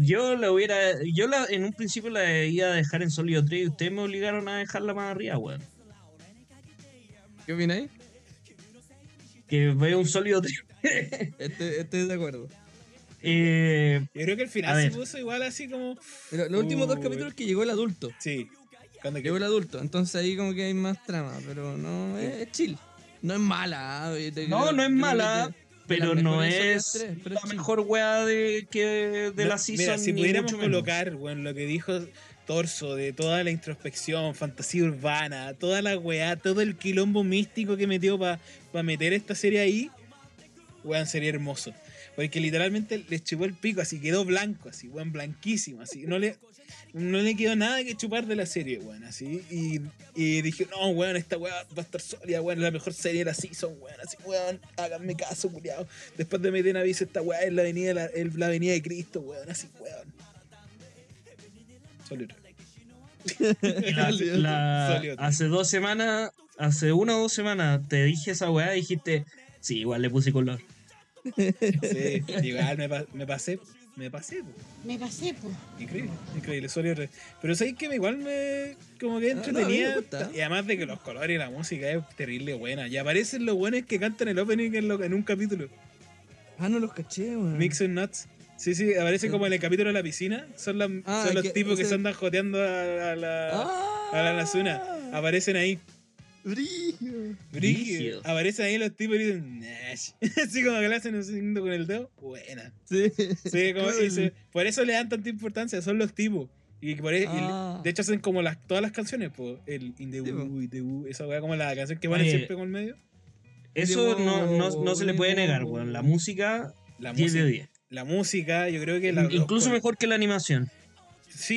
Yo la hubiera. Yo la, en un principio la iba a dejar en sólido 3 y ustedes me obligaron a dejarla más arriba, weón. ¿Qué opináis? Que veo un sólido 3. Este, estoy de acuerdo. eh, Yo creo que A final se ver. puso igual así como. Pero los últimos dos capítulos que llegó el adulto. Sí. Cuando Llegó el adulto. Entonces ahí como que hay más trama. Pero no, es, es chill. No es mala. ah, No, no es mala, pero no es las tres, pero la mejor weá de, que de No, la season. Mira, si pudiéramos colocar, bueno, lo que dijo Torso, de toda la introspección, fantasía urbana, toda la weá, todo el quilombo místico que metió para meter esta serie ahí, weón, sería hermoso. Porque literalmente les chupó el pico, así quedó blanco, así, weón, blanquísimo, así. No le, no le quedó nada que chupar de la serie, weón, así. Y, y dije, no, weón, esta weá va a estar sólida, weón, es la mejor serie de la season, weón, así, weón, háganme caso, culiao. Después de meter aviso, esta weá es la avenida, de la, es la avenida de Cristo, weón, así, weón. Sólido. Y la- la- Sólido. hace dos semanas, hace una o dos semanas, te dije esa weá y dijiste, sí, igual le puse color. Sí, igual me, pa- me pasé, me pasé, po. Me pasé, po. Increíble, increíble, sólido. re- Pero sabéis que igual me como que No, no, a mí me entretenía. gusta. y además de que los colores y la música es terrible buena. Y aparecen los buenos que cantan el opening en, lo- en un capítulo. Ah, no los caché, weón. Mix and Nuts. Sí, sí, aparecen Sí. como en el capítulo de la piscina. Son, las- Ah, son los que- tipos que se andan joteando a, a la, Ah, a la Nazuna. Aparecen ahí. Brillo. Brígido. Brígido. Aparecen ahí los tipos y dicen, Nash. Así como que le hacen un signo con el dedo. Buena. Sí. Sí, como- por eso le dan tanta importancia, son los tipos. Y por eso- y Ah. de hecho hacen como las, todas las canciones, pues. El In the po. Woo, In the Woo, esa weá como la canción que ponen siempre con el medio. Eso no, no, no se le puede negar, weón. La música, La 10 de música, 10. la música, yo creo que la, Incluso mejor que la animación. Sí,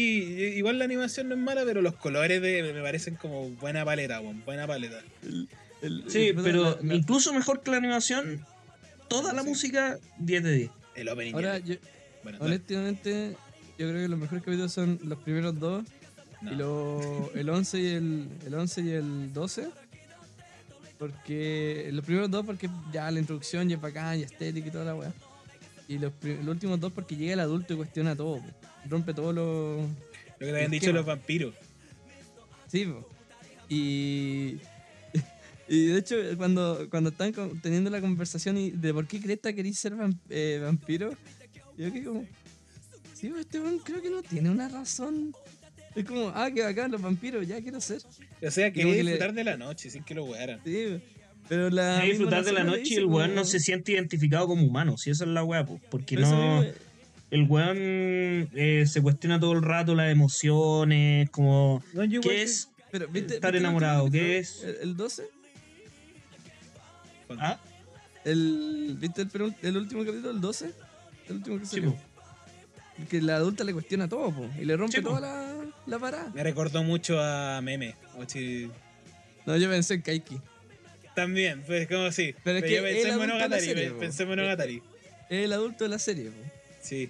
igual la animación no es mala, pero los colores de, me parecen como buena paleta, weón, buena paleta. El- Sí, el- pero la- la- incluso mejor que la animación, toda la Sí. música 10 de 10. El opening. Ahora, yo, bueno, honestamente, yo creo que los mejores capítulos son los primeros dos. No. Y lo, el 11 y el, el 11 y el 12. Porque los primeros dos porque ya la introducción ya es bacán y estética y toda la weá. Y los, los últimos dos porque llega el adulto y cuestiona todo. Rompe todo lo... Lo que te habían dicho los vampiros. Sí. Y... Y de hecho, cuando, cuando están teniendo la conversación y de por qué Cresta queréis ser eh, vampiro, yo que como... Sí, pues este creo que no tiene una razón. Es como, ah, que bacán los vampiros, ya quiero ser. O sea, quería que le- disfrutar de la noche sin que lo wearan. Sí, pero la. Hay disfrutar de la noche y dice el weón no se siente identificado como humano, si esa es la weá, po, porque Pero eso no. mismo- El weón eh, se cuestiona todo el rato las emociones, como. No, ¿Qué es Pero, ¿viste, estar viste el enamorado? ¿Qué es? El, el 12. ¿Ah? El, ¿Viste el, el último capítulo, el 12? El último que Sí, salió. po. que la adulta le cuestiona todo, po, y le rompe Sí, toda la, la parada. Me recordó mucho a Meme. o chi- No, yo pensé en Kaiki. También, pues como sí. Pero es yo que pensé en Monogatari, serie, pe- po. pensé en Monogatari. Es el adulto de la serie, po. Sí.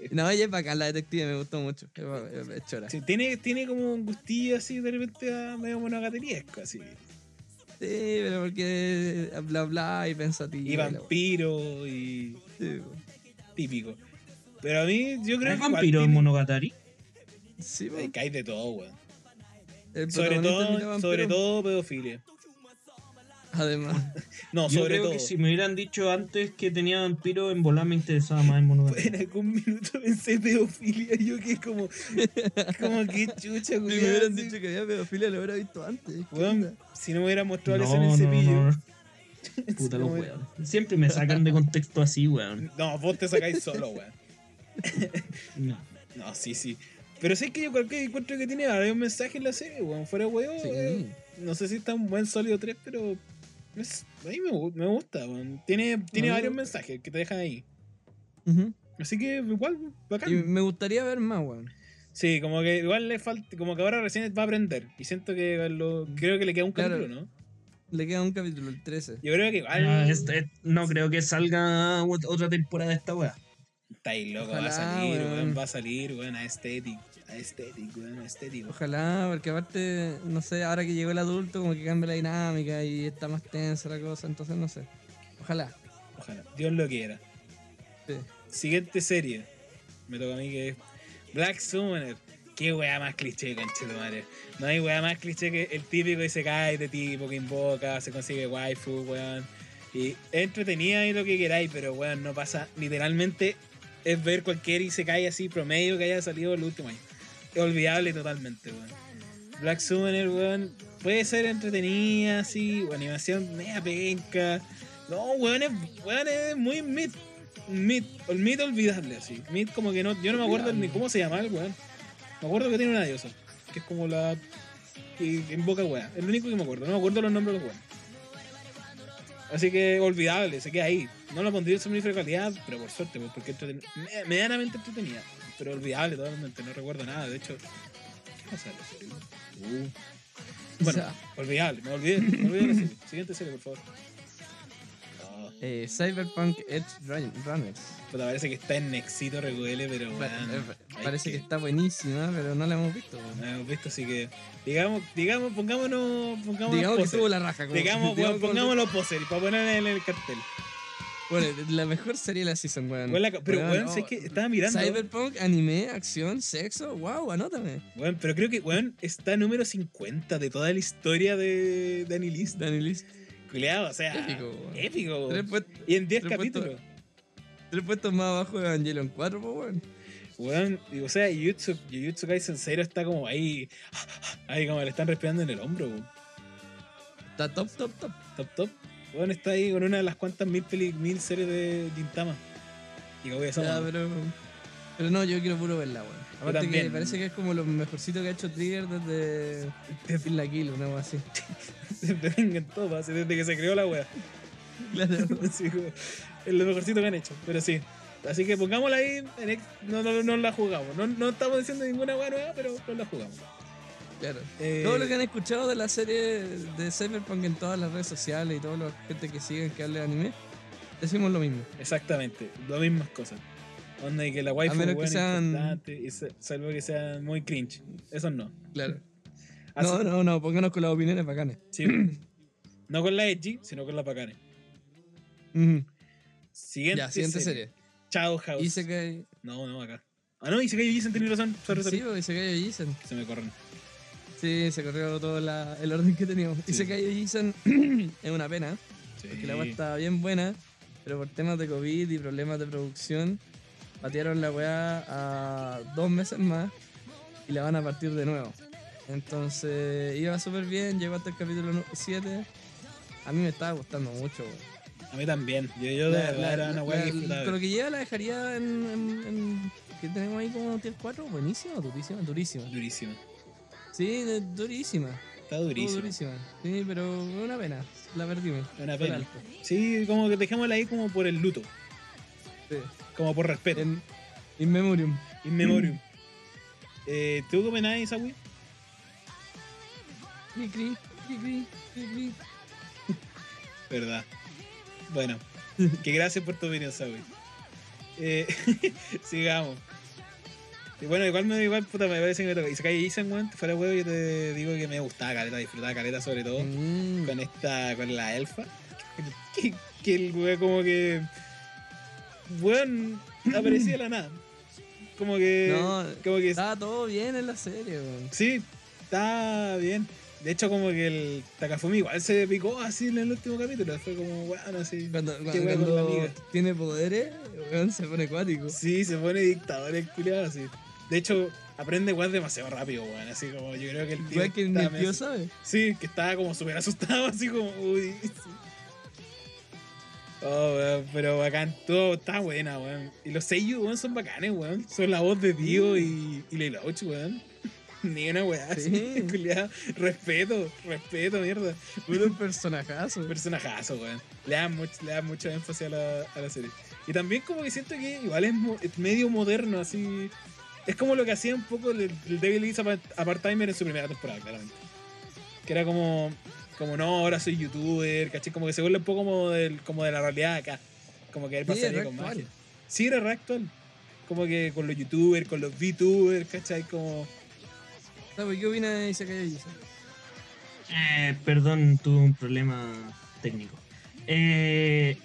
Y No, ella es bacán, la detective, me gustó mucho. Es, chora. Sí, Sí, tiene, tiene como un gustillo así de repente a medio monogatariesco, así. pero porque bla bla y pensativa. Y vampiro y Sí, típico. Pero a mí, yo creo ¿Hay que. vampiro en Monogatari? Sí, que hay de todo, weón. Sobre todo, sobre todo pedofilia. Además. No, Yo sobre creo todo. que si me hubieran dicho antes que tenía vampiro, en volar me interesaba más en Monogatari. En algún minuto pensé pedofilia, yo que como. Como que chucha, Si me hubieran así. dicho que había pedofilia, lo hubiera visto antes. ¿Qué Weón, onda? si no me hubiera mostrado No, eso en el cepillo. no. Puta los weón. Siempre me sacan de contexto así, weón. No, vos te sacáis solo, weón. No. No, sí, sí. Pero sé que yo que encuentro que tiene varios mensajes en la serie, weón. Fuera. Sí. eh, no sé si está un buen sólido 3, pero. Es- a mí me, gu- me gusta, weón. Tiene, tiene varios mensajes que te dejan ahí. Así que igual, bacán. Y me gustaría ver más, weón. Sí, como que igual le falta. Como que ahora recién va a aprender. Y siento que lo, creo que le queda un Claro. capítulo, ¿no? Le queda un capítulo, el 13. Yo creo que igual. Ah, es- es- no creo que salga ot- otra temporada de esta weá. Está ahí loco, va a salir, weón. weón. Va a salir, weón, a Aesthetic. Aesthetic, weón, a Aesthetic. Ojalá, porque aparte, no sé, ahora que llegó el adulto, como que cambia la dinámica y está más tensa la cosa, entonces no sé. Ojalá. Ojalá. Dios lo quiera. Sí. Siguiente serie. Me toca a mí que es Black Summoner. Qué weá más cliché, conchetumare. No hay weá más cliché que el típico y se cae de tipo que invoca, se consigue waifu, weón. Y es entretenida y lo que queráis, pero weón, no pasa. Literalmente es ver cualquier y se cae así promedio que haya salido el último año. Olvidable totalmente, weón. Black Summoner, weón, puede ser entretenida, así, o animación media penca. No, weón, es, weón, es muy mid. Mid, mid olvidable, así. Mid como que no, yo no me acuerdo ni cómo se llama el weón. Me acuerdo que tiene una diosa, que es como la que invoca weón. Es lo único que me acuerdo, no me acuerdo los nombres de los weón. Así que olvidable, se queda ahí. No lo pondría en somnífera calidad, pero por suerte, porque entreten- me- medianamente entretenida. Pero olvidable totalmente, no recuerdo nada. De hecho, ¿qué pasa? la serie? Uh. Bueno, sea. olvidable, me olvidé, me olvidé la serie. Siguiente serie, por favor. No, Eh, Cyberpunk Edge Run- Runners. puta, parece que está en Nexito RQL, pero Pa- hay parece que está buenísima, pero no la hemos visto. No la hemos visto, así que digamos, digamos, pongámonos, pongámonos Digamos que tuvo la raja. como- Digamos, digamos pongámoslo poser para poner en el cartel. Bueno, la mejor de la season, weón. Pero Weón, oh, sé que estaba mirando. Cyberpunk, anime, acción, sexo, wow, anótame. Weón, pero creo que weón está número 50 de toda la historia de. Dani List. Culeado, o sea. Épico, weón. Épico. Tres, puest- Y en 10 tres puestos- capítulos. tres puestos más abajo de Evangelion 4, po, weón. Weón, y, o sea, Jujutsu, Jujutsu Kaisen 0 está como ahí. Ahí como le están respirando en el hombro, weón. Está top, top, top. Top, top. Weón está ahí con una de las cuantas mil, peli, mil series de Gintama. Y Kaguya Sama. Ya, pero. Pero no, yo quiero puro verla, weón. Aparte también. que parece que es como lo mejorcito que ha hecho Trigger desde. Kill la Kill, una así. Así, desde que se creó la wea. Claro. Como, es lo mejorcito que han hecho, pero sí. Así que pongámosla ahí, en ex- no, no, no la jugamos. No, no estamos diciendo ninguna wea nueva, pero no la jugamos. Claro. Eh, Todo lo que han escuchado de la serie de Cyberpunk en todas las redes sociales y toda la gente que siguen que hable de anime, decimos lo mismo. Exactamente, las mismas cosas. Onda y que la waifu es sean- importante, y sa- salvo que sean muy cringe. Eso no. Claro. Así- No, no, no, pónganos con las opiniones bacanes. sí. no con la edgy, sino con la bacana. Ujú. Siguiente, Ya, siguiente serie. serie. Chao House. No, no, acá. Ah, no, y se cayó Jason, tenés razón. Sorry, sorry. Sí, se cayó Jason. Se me corren. Sí, se corrió todo la- el orden que teníamos. Y Sí. se cayó Jason es una pena, Sí. porque la weá estaba bien buena, pero por temas de COVID y problemas de producción, patearon la weá a dos meses más y la van a partir de nuevo. Entonces iba súper bien, llegó hasta el capítulo 7. A mí me estaba gustando mucho. A mí también. Yo, yo de La- verdad la- era una weá lo que llega la dejaría en, en- en- que tenemos ahí como tier 4, buenísima, durísima, durísima. Durísimo. Sí, durísima. Está Estuvo durísimo. durísima. Sí, pero una pena. La perdimos. Una pena. Sí, como que dejémosla ahí como por el luto. Sí. Como por respeto. En In Memoriam. In memoriam. eh, ¿Tú qué opinas, Isawi? Cri, cri, cri, cri. Verdad. Bueno, que gracias por tu opinión, Isawi. Eh, sigamos. Y bueno, igual me igual, puta, me parece que me toca. Y se cae Jason, weón, fuera huevo, yo te digo que me gustaba caleta, disfrutaba caleta sobre todo. Mm. con esta, con la elfa. Que, que el weón como que. Weón aparecía de la nada. Como que. No, como que. Estaba todo bien en la serie, weón. Sí, está bien. De hecho, como que el Takafumi igual se picó así en el último capítulo. Fue como, weón, así. Cuando, cuando, la cuando amiga. tiene poderes, weón, se pone acuático. Sí, se pone dictador el culiado así. De hecho, aprende weón demasiado rápido, weón. Así como yo creo que el tío. Igual que el tío sabe. Sí, que estaba como súper asustado, así como, uy. sí. Oh, weón, pero, bacán, todo está buena, weón. Y los seiyuu, weón, son bacanes, weón. Son la voz de Dio y, y Lelouch, weón. Ni una weá Sí. así. Respeto, respeto, mierda. Un personajazo. personajazo, weón. Le dan mucho, le dan mucho énfasis a la, a la serie. Y también como que siento que igual es, mo- es medio moderno, así. Es como lo que hacía un poco el, el Devil Is a a en su primera temporada, claramente. Que era como, como no, ahora soy youtuber, ¿cachai? Como que se vuelve un poco como, del, como de la realidad acá. Como que él pasaría con magia. Sí, era re actual. Como que con los youtubers, con los VTubers, ¿cachai? Como... ¿Sabes qué opina de Isekai Yusa? Eh, perdón, tuve un problema técnico. Eh,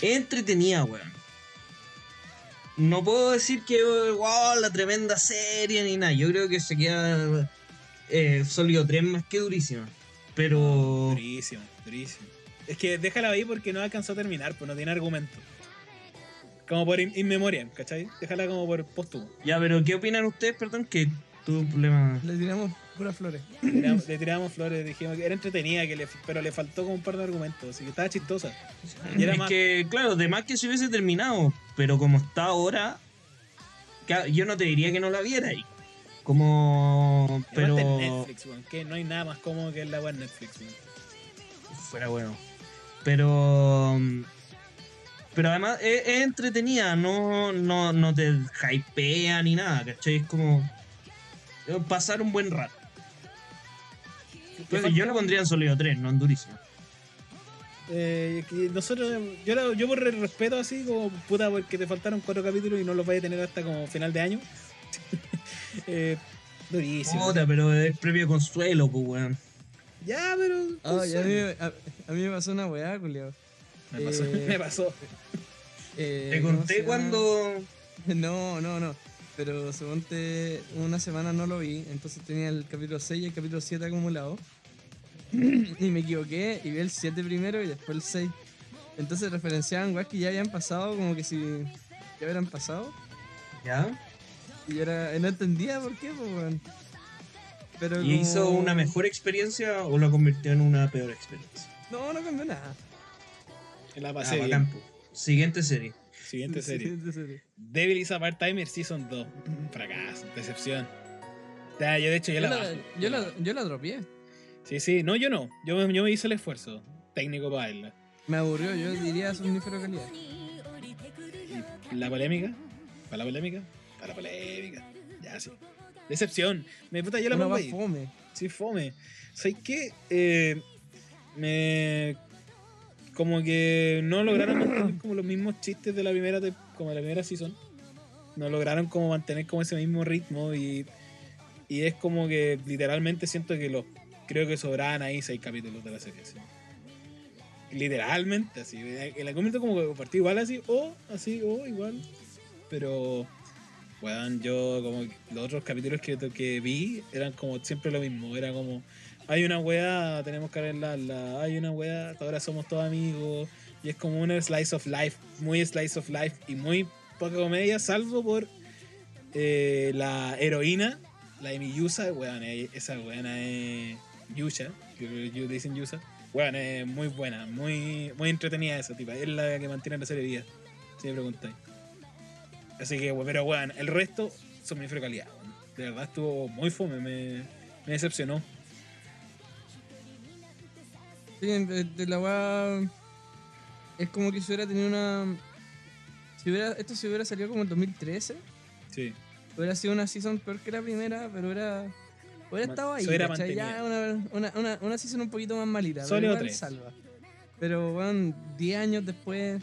es entretenida, weón. No puedo decir que, wow, la tremenda serie ni nada. Yo creo que se queda eh, sólido 3 más que durísima. Pero. Durísimo, durísimo. Es que déjala ahí porque no alcanzó a terminar, pues no tiene argumento. Como por in, in ¿cachai? Déjala como por póstumo. Ya, pero ¿qué opinan ustedes? Perdón, que tuve un problema. Le tiramos puras flores. Le tiramos, le tiramos flores, dijimos que era entretenida, que le, pero le faltó como un par de argumentos, así que estaba chistosa. Y era es más- que, claro, de más que se hubiese terminado, pero como está ahora, yo no te diría que no la viera ahí. Como. Pero... Netflix, que no hay nada más cómodo que la web Netflix, weón. Fuera bueno. Pero. Pero además es, es entretenida, no, no, no te hypea ni nada, ¿cachai? Es como. Eh, Pasar un buen rato. Entonces, yo lo pondría en sólido 3, no en durísimo. Eh, que nosotros, yo, la- yo por el respeto así, como puta, porque te faltaron cuatro capítulos y no los vais a tener hasta como final de año. eh, durísimo. Puta, pero es previo consuelo, pues, weón. Ya, pero. Ah, a, mí, a, a mí me pasó una weá, culiao. me pasó, eh, me pasó. Eh, Te ¿cómo conté cuando. No, no, no. Pero suponte una semana no lo vi, entonces tenía el capítulo 6 y el capítulo 7 acumulado. y me equivoqué y vi el 7 primero y después el 6. Entonces referenciaban weas que ya habían pasado, como que si ya hubieran pasado. ¿Ya? Y yo era, no entendía por qué, pues, weón. Pero ¿Y hizo una mejor experiencia o lo convirtió en una peor experiencia? No, no cambió nada. La Ah, pasé bien. bacán, po. Siguiente serie. Siguiente serie. Siguiente serie. Devil is a Part-Timer Season 2. Fracaso, decepción. Ya, yo de hecho yo, Yo la, la, yo la, yo la dropeé. Sí, sí, no, yo no. Yo, yo me hice el esfuerzo técnico para verla. Me aburrió, yo diría somnífero calidad. ¿Y la polémica? ¿Para la polémica? Para la polémica. Ya, sí. Decepción. Me puta, yo la Una pongo ahí. fome. Sí, fome. ¿Sabes qué? Eh, me. Como que no lograron mantener como los mismos chistes de la primera, te- como de la primera season. No lograron como mantener como ese mismo ritmo y. Y es como que literalmente siento que los. Creo que sobraban ahí seis capítulos de la serie. sí. Literalmente, así. El argumento como que partió igual así, o así, o igual. Pero. Weón, yo como los otros capítulos que, que vi eran como siempre lo mismo. Era como, hay una weá, tenemos que arreglarla. Hay una weá, ahora somos todos amigos. Y es como una slice of life, muy slice of life y muy poca comedia, salvo por eh, la heroína, la de Miyusa. Weón, eh, esa weona es Yusha, dicen Yusa. Weón, es muy buena, muy, muy entretenida esa tipa. Es la que mantiene la serie viva, si me preguntáis. Así que, pero weón, el resto somnífero calidad. weón. De verdad estuvo muy fome, me, me decepcionó. Sí, de, de la weá. Es como que si hubiera tenido una. Si hubiera, esto si hubiera salido como en 2013, Sí. hubiera sido una season peor que la primera, pero era. Hubiera estado ahí. ¿cachai? Ya una, una, una, una season un poquito más malita. pero Sólido igual tres. salva. Pero weón, 10 años después.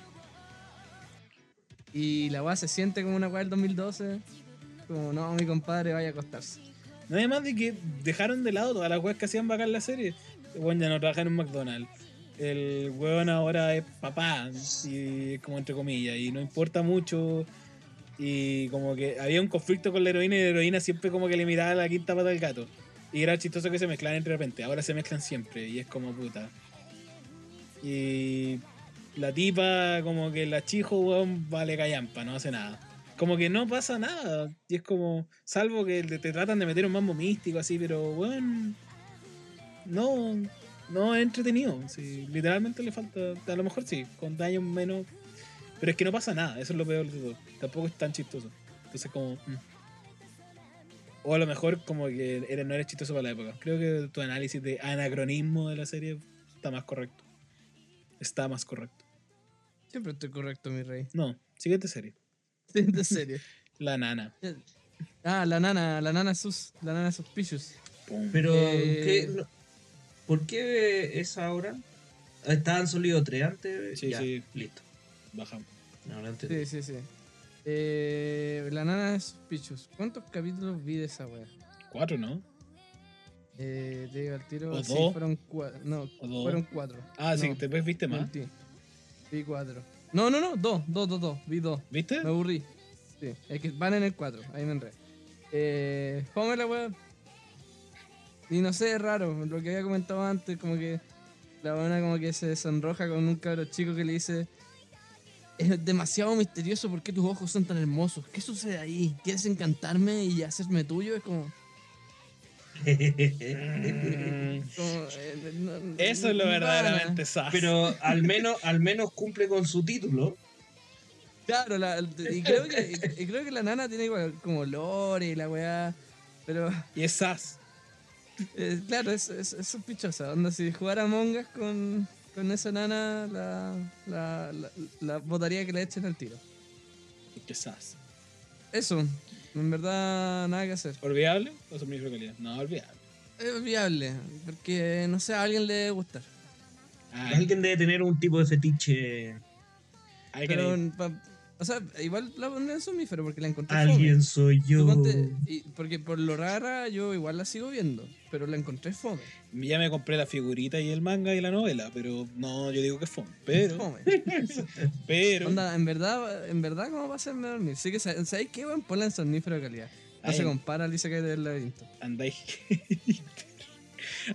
Y la weá se siente como una weá del 2012. Como, no, mi compadre vaya a acostarse. No además de que dejaron de lado todas las weas que hacían bacán la serie. Weón ya no trabaja en un McDonald's. El weón ahora es papá, y como entre comillas, y no importa mucho. Y como que había un conflicto con la heroína y la heroína siempre como que le miraba la quinta pata al gato. Y era chistoso que se mezclaran entre repente. Ahora se mezclan siempre y es como puta. Y la tipa, como que la chijo, weón, vale callampa, no hace nada. Como que no pasa nada. Y es como, salvo que te tratan de meter un mambo místico así, pero weón. No. no es entretenido. sí, literalmente le falta. A lo mejor sí, con daños menos. Pero es que no pasa nada, eso es lo peor de todo. Tampoco es tan chistoso. Entonces, como. mm. O a lo mejor, como que eres- no eres chistoso para la época. Creo que tu análisis de anacronismo de la serie está más correcto. Está más correcto. Siempre estoy correcto, mi rey. No, siguiente serie. Siguiente serie. La nana. Ah, la nana, la nana sus, la nana suspicious. Pum. Pero, Eh, ¿qué- no- ¿por qué es ahora? Estaban sólidos tres antes. Sí, ya, sí. Listo. Bajamos. Ahora entendí. Sí, sí, sí. Eh, la nana suspicious. ¿Cuántos capítulos vi de esa wea? Cuatro, ¿no? Eh, te digo al tiro. ¿O sí, dos? fueron cuatro. No, ¿O dos? fueron cuatro. Ah, sí, No, después viste más. mentí. Vi cuatro. No, no, no, dos, dos, dos, dos. Vi dos. ¿Viste? Me aburrí. Sí, es que van en el 4, ahí me enredé. Eh, fome la wea. Y no sé, es raro, lo que había comentado antes, como que la buena como que se sonroja con un cabro chico que le dice es demasiado misterioso por qué tus ojos son tan hermosos. ¿Qué sucede ahí? ¿Quieres encantarme y hacerme tuyo? Es como... Como, eh, no- Eso es lo verdaderamente sas. Pero al menos, al menos cumple con su título. Claro, la- y, creo que, y creo que la nana tiene igual como lore y la weá. Pero Y es sas. Eh, claro, es, es, es sospechosa. Onda, si jugara Among Us con, con esa nana, la, la, la, la botaría que le echen al tiro. Que sas. Eso, en verdad, nada que hacer. ¿Olvidable o somnífero de calidad? No, olvidable. Es viable, porque no sé, a alguien le debe gustar. Ay, Alguien debe tener un tipo de fetiche. hay que o sea, igual la pondré en somnífero porque la encontré fome. Alguien soy yo. ponte- y- porque por lo rara yo igual la sigo viendo, pero la encontré fome. Ya me compré la figurita y el manga y la novela, pero no, yo digo que es fome. Pero, Fome. pero. Onda, en verdad, en verdad, ¿cómo va a hacerme dormir? Sí que, sa- ¿sabéis qué, weón? Ponla en somnífero de calidad. No Ay. se compara al Isekai del laberinto. Andáis hater.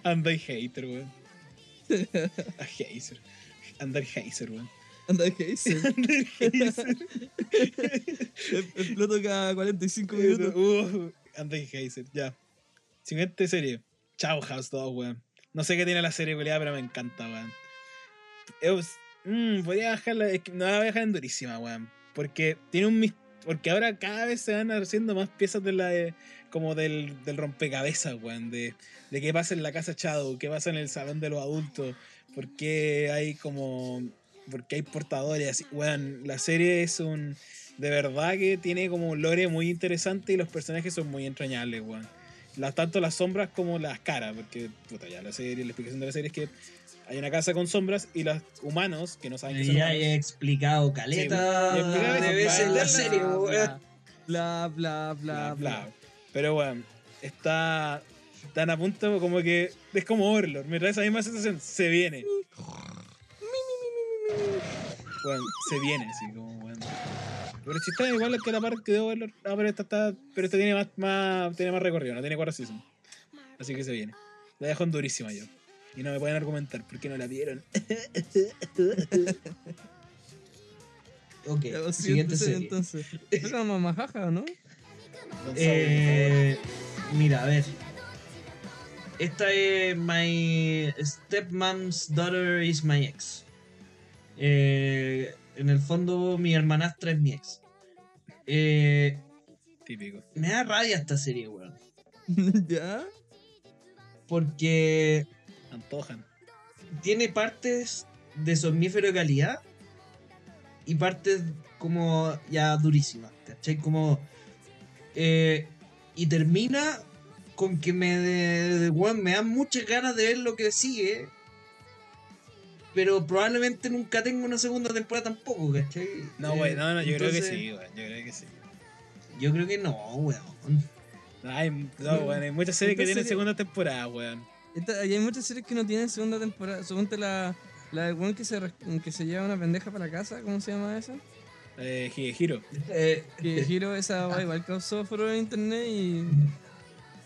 Andáis hater, weón. A hater. Andar hater, weón. Anda, ¿qué dice? Andar hater. Exploto cada 45 minutos. Uh, Andáis hater, ya. Siguiente serie. Chao House 2, weón. No sé qué tiene la serie, culiada, pero me encanta, weón. Es- mm, podría bajarla, es que no la voy a dejar en durísima, weón. Porque tiene un Porque ahora cada vez se van haciendo más piezas de la de- como del, del rompecabezas, weón. De, de qué pasa en la casa Shadow, qué pasa en el salón de los adultos. Por qué hay como. Porque hay portadores. Weón, la serie es un. De verdad que tiene como un lore muy interesante y los personajes son muy entrañables, weón. Las, tanto las sombras como las caras, porque puta, ya la serie, la explicación de la serie es que hay una casa con sombras y los humanos que no saben que son Ya he explicado caleta Sí, explica de veces en la serie, bla, weón. Bla, bla, bla, bla, bla. bla. Pero bueno, está tan a punto como que es como Overlord, me trae esa misma sensación, se viene. Bueno, se viene, así como bueno. Pero si está igual que la parte de Overlord, no, pero esta está, pero esta tiene más, más, tiene más recorrido, no tiene cuatro seasons. Así que se viene. La dejo en durísima yo. Y no me pueden argumentar porque no la vieron. Ok, siguiente serie. entonces. ¿Es una mamajaja no? Eh, mira, a ver. Esta es My Stepmom's Daughter is My Ex. Eh, en el fondo, mi hermanastra es mi ex. Eh, típico. me da rabia esta serie, weón. ¿Ya? Porque Antojan. tiene partes de somnífero de calidad y partes como ya durísimas, ¿cachai? Como. eh, y termina con que me, de, de- weón, me dan muchas ganas de ver lo que sigue. Pero probablemente nunca tengo una segunda temporada tampoco, ¿cachai? No, Eh, güey, no, no, yo creo que sí, güey. Yo creo que sí. Yo creo que no, weón. Hay, no, güey, hay muchas series que tienen serie- segunda temporada, weón. Esta- y hay muchas series que no tienen segunda temporada. Suponte la, la del weón que se, que se lleva una pendeja para la casa. ¿Cómo se llama esa? Eh, Higehiro. Eh, Que Giro esa weá igual causó furor en internet y.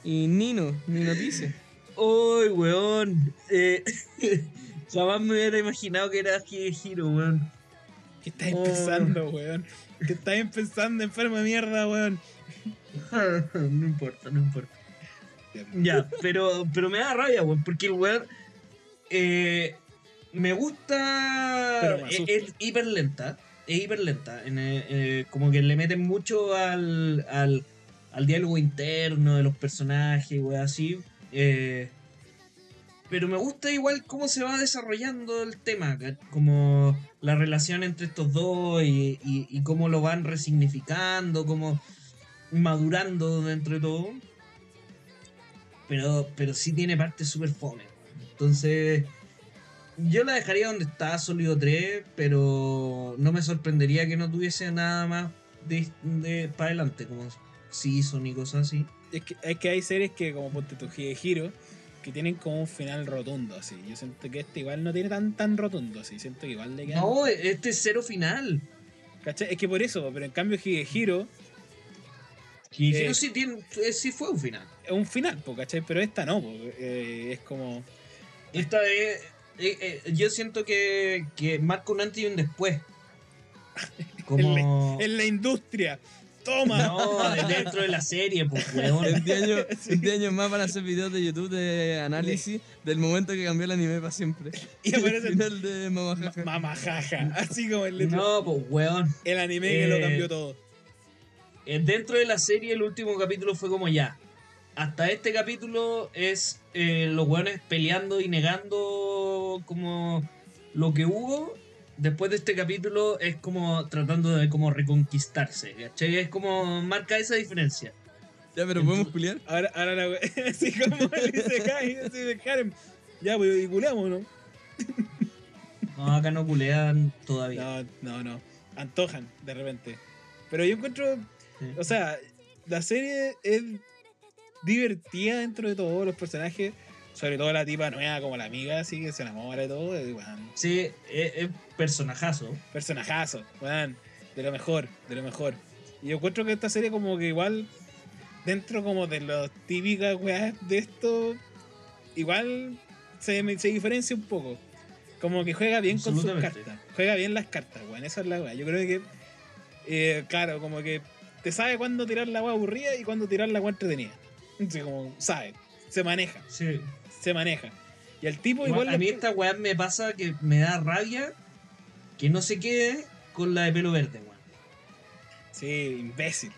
Y Nino, ni noticia. ¡Uy, weón! Eh, jamás me hubiera imaginado que era Hiro, weón. ¿Qué estás Oh. pensando, weón? ¿Qué estás pensando, enfermo de mierda, weón? no importa, no importa. Ya, pero, pero me da rabia, weón, porque el weón. eh, me gusta. Me Es, es hiper lenta. Es hiper lenta. En, eh, eh, como que le meten mucho al, al, al diálogo interno de los personajes, wey, así. Eh, pero me gusta igual cómo se va desarrollando el tema, como la relación entre estos dos y, y- y cómo lo van resignificando, cómo madurando dentro de todo. Pero, pero sí tiene partes súper fome. Entonces, yo la dejaría donde está, sólido 3, pero no me sorprendería que no tuviese nada más de, de para adelante, como Season y cosas así. Es que, es que hay series que, como Ponte tu Giro, que tienen como un final rotundo, así. Yo siento que este igual no tiene tan tan rotundo, así. Siento que igual le queda. No, este es cero final. ¿Cachai? Es que por eso, pero en cambio Higehiro Y Eh, sí, tiene, eh, sí fue un final. es un final, po, ¿cachai? Pero esta no, po. Eh, es como. Esta es. eh, eh, yo siento que, que marca un antes y un después. Como. En la industria. ¡Toma! No, de dentro de la serie, pues, weón. En 10 años, en 10 años más van a hacer videos de YouTube de análisis del momento que cambió el anime para siempre. Y aparece el final de Mamá Ma- Jaja. Mamajaja. Así como el, letro- No, pues, weón. el anime que lo Eh, cambió todo. Eh, Dentro de la serie, el último capítulo fue como ya. Hasta este capítulo es eh, los weones peleando y negando como lo que hubo. Después de este capítulo es como tratando de como reconquistarse. ¿cachai? Es como marca esa diferencia. Ya, pero podemos culiar. Ahora, ahora la we- así como él dice Kai, así de. Ya, pues, y culeamos, ¿no? No, acá no culean todavía. No, no, no. Antojan, de repente. Pero yo encuentro. Sí. O sea, la serie es divertida dentro de todos los personajes. Sobre todo la tipa nueva, como la amiga, así que se enamora de todo. y, Sí, es, es personajazo. personajazo, weón, de lo mejor, de lo mejor. Y yo encuentro que esta serie como que igual, dentro como de las típicas weas de esto, igual se, se diferencia un poco. Como que juega bien con sus cartas. Juega bien las cartas, weón. Esa es la wea. Yo creo que, eh, claro, como que te sabe cuándo tirar la wea aburrida y cuándo tirar la wea entretenida. Así como, sabe. Se maneja, Sí. Se maneja. Y el tipo Igual, igual... a mí esta weá me pasa que me da rabia que no se quede con la de pelo verde, weón. Sí, imbécil.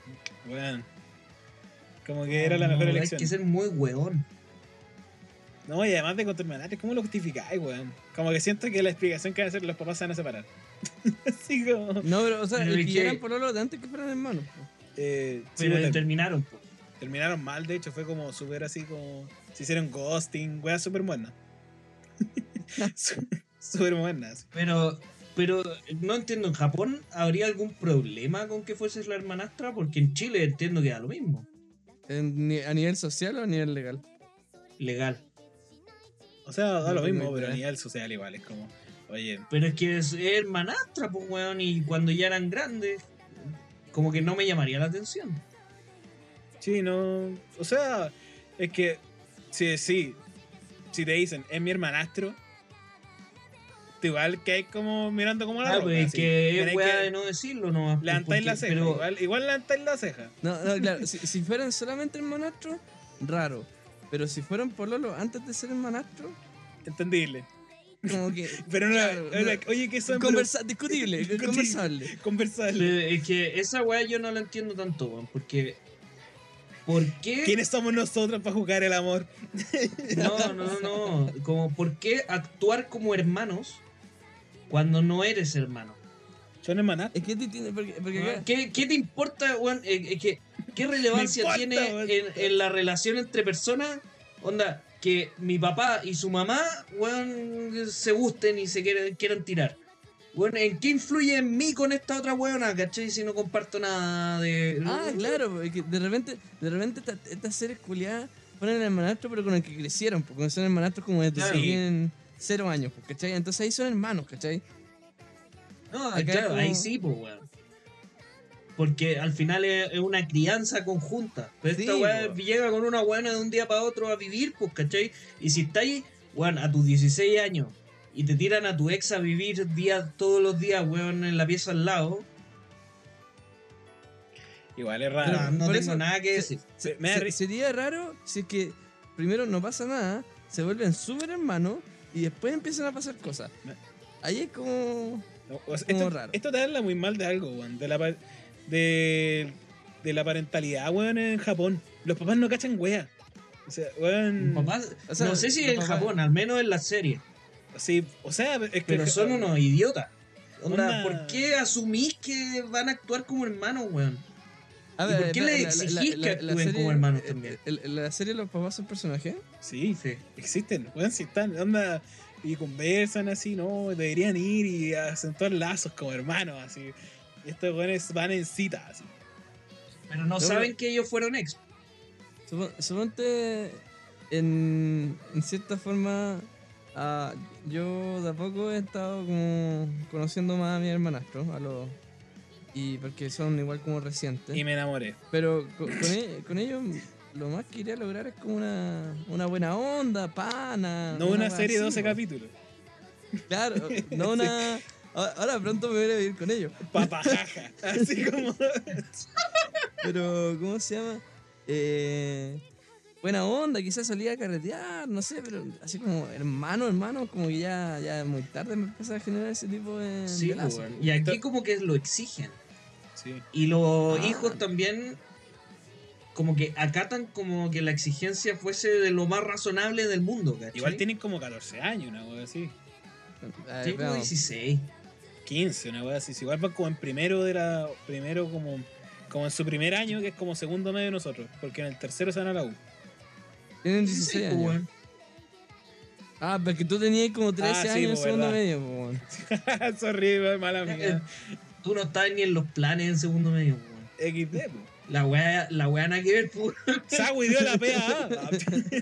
Weón. Como que era la mejor No, elección. Hay que ser muy weón. No, y además de contaminantes, ¿cómo lo justificáis, weón? Como que siento que la explicación que van a hacer los papás se van a separar. Así como. No, pero, o sea, Pero el que eran por de antes que fueran hermanos. Eh, sí, Pero ter- terminaron, po. terminaron mal, de hecho, fue como súper así como. Se hicieron ghosting, weas súper buenas. Súper buenas. Pero, pero no entiendo, ¿en Japón habría algún problema con que fueses la hermanastra? Porque en Chile entiendo que da lo mismo. En ¿A nivel social o a nivel legal? Legal. O sea, da No lo mismo, pero a nivel social igual. Es como, oye, Pero es que es hermanastra, pues, weón. Y cuando ya eran grandes, como que no me llamaría la atención. sí, no. O sea, es que. Sí, sí. Si te dicen, es mi hermanastro. igual que hay como mirando como la Ah, roca, pues que es que de no decirlo nomás. pues, Levantáis la ceja. Pero, Igual, igual levantáis la ceja. No, no, claro, si, si fueran solamente hermanastros, raro. Pero si fueran pololo antes de ser hermanastro, Entendible. como que. Pero no, Claro, no. oye, que son Conversa discutible, conversable. conversable. es que esa weá yo no la entiendo tanto. Porque. ¿Por qué? ¿Quiénes somos nosotros para jugar el amor? No, no, no, no. Como, ¿por qué actuar como hermanos cuando no eres hermano? Son hermanas. Es que te. Porque, porque ¿Qué, qué te importa, weón? Eh, es que, ¿Qué relevancia importa, tiene en, en la relación entre personas? Onda, que mi papá y su mamá, weón, se gusten y se quieran, quieran tirar. Weón, ¿en qué influye en mí con esta otra weona, cachai? Si no comparto nada de. Ah, claro, que de repente, de repente esta- estas series culiadas ponen el hermanastro, pero con el que crecieron, porque son hermanastros como desde Claro. cero años, pues, ¿cachai? Entonces ahí son hermanos, ¿cachai? No, Acá claro, como- ahí sí, pues, weón. Porque al final es, es una crianza conjunta. Pero esta weá po. llega con una weona de un día para otro a vivir, pues, ¿cachai? Y si estáis, weón, a tus 16 años y te tiran a tu ex a vivir día, todos los días, weón, en la pieza al lado, Igual es raro. Pero- no por tengo eso- nada que decir. Se- me da Se- risa. sería raro si es que primero no pasa nada, se vuelven súper hermanos y y después empiezan a pasar cosas. Ahí es como. No, o sea, Como esto, raro. esto te habla muy mal de algo, weón. De la, de, de la parentalidad, weón, en Japón. Los papás no cachan wea. O sea, weón. Papás- O sea, no sé si en papás- Japón, al menos en la serie. Sí, o sea, es que. Pero son unos idiotas. Onda, Onda- ¿por qué asumís que van a actuar como hermanos, weón? A ¿Y por qué le exigís que actúen como hermanos también? ¿La serie los papás son personajes? Sí, Sí. existen, weón, si están, onda. Y conversan así, ¿no? Deberían ir y acentuar lazos como hermanos, así. Y estos weones van en cita, así. Pero no No, saben que ellos fueron ex. Supo- Suponte, en, en cierta forma, ah, yo de a poco he estado como conociendo más a mi hermanastro, a los y porque son igual como recientes. Y me enamoré. Pero co- con, e- con ellos lo más que quería lograr es como una, una buena onda, pana. No una wea serie de así, 12 po. capítulos. Claro, no una. a- Ahora pronto me voy a vivir con ellos. Papajaja. Así como. Pero, ¿cómo se llama? Eh, buena onda, quizás salía a carretear, no sé, pero así como hermano, hermano, como que ya, ya muy tarde me empezó a generar ese tipo de. Sí, de lazo. weón. Y aquí como que lo exigen. Sí. Y los Ah. hijos también como que acatan como que la exigencia fuese de lo más razonable del mundo, ¿cachai? Igual tienen como 14 años, una wea así. Veamos. 16. 15, una wea así. Si Igual van como en primero de la. Primero como. Como en su primer año, que es como segundo medio de nosotros. Porque en el tercero se van a la U. Tienen 16, 16 pues, años. weón. Ah, pero que tú tenías como 13 Ah, sí, años en segundo verdad. medio, weón. Sorry, wea, mala Eh, mía. Tú no estás ni en los planes en segundo medio, weón. XD. La weá, la weá nada que ver. Sagui dio la PA.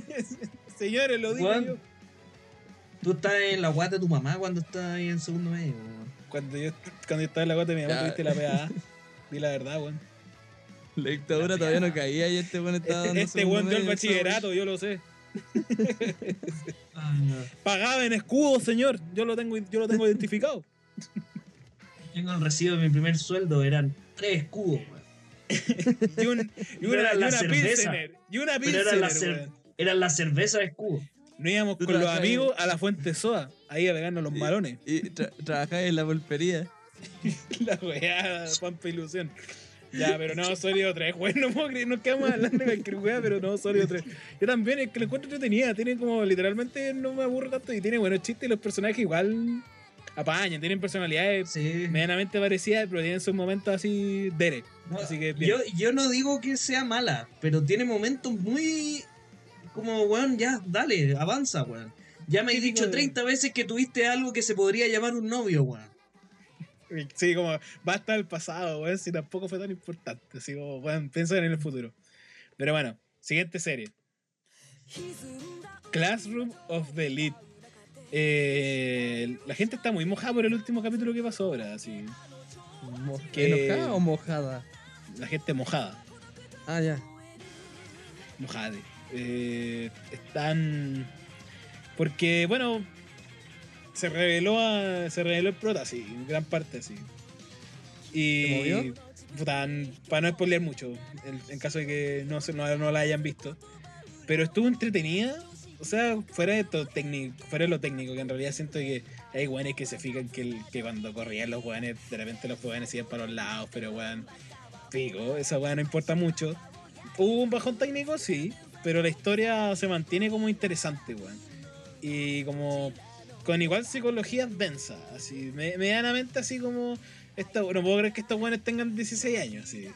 Señores, lo digo Weón. yo. Tú estás en la guata de tu mamá cuando estás ahí en segundo medio, weón. Cuando yo, cuando yo estaba en la guata de mi mamá, tuviste la PA. Di la verdad, weón. La dictadura todavía no caía y este weón estaba dando Este, este weón dio el bachillerato, yo lo sé. Pagaba en escudo, señor. Yo lo tengo, yo lo tengo identificado. Tengo el recibo de mi primer sueldo, eran tres escudos, weón. Y, un, y una, era y la una cerveza. Pilsener. Y una Pero era la, Pilsener, cer- weón. era la cerveza de escudo. Nos íbamos con los amigos a la Fuente Soa, ahí a pegarnos los Y- malones. Y tra trabajaba en la pulpería. La weá, pampa ilusión. Ya, pero no, sólido 3, güey, no puedo creer, nos quedamos hablando de cualquier weá, pero no, sólido 3. Yo también, es que lo encuentro entretenida, tiene como, literalmente no me aburro tanto y tiene buenos chistes y los personajes igual apañan, tienen personalidades Sí. medianamente parecidas, pero tienen sus momentos así dere. No, Así que bien. yo, yo no digo que sea mala, pero tiene momentos muy. Como, weón, ya, dale, avanza, weón. Ya me he dicho de- 30 veces que tuviste algo que se podría llamar un novio, weón. Sí, como basta del pasado, weón, si tampoco fue tan importante. Así como, weón, piensa en el futuro. Pero bueno, siguiente serie. Classroom of the Elite. Eh, la gente está muy mojada por el último capítulo que pasó ahora, así. Que- ¿Enojada o mojada? La gente mojada. Ah, ya. Mojade. Eh, están. Porque, bueno. Se reveló a, se reveló el prota, sí, en gran parte, sí. Y. ¿Te movió? puta, para no spoilear mucho, en, en caso de que no, no, no la hayan visto. Pero estuvo entretenida. O sea, fuera de, todo técnico, fuera de lo técnico, que en realidad siento que hay weones que se fijan que, el- que cuando corrían los weones, de repente los weones iban para los lados, pero weón, pico, esa weón no importa mucho. Hubo un bajón técnico, sí, pero la historia se mantiene como interesante, weón. Y como con igual psicología densa, así, me- medianamente así como... Esta, no puedo creer que estos weones tengan 16 años, así.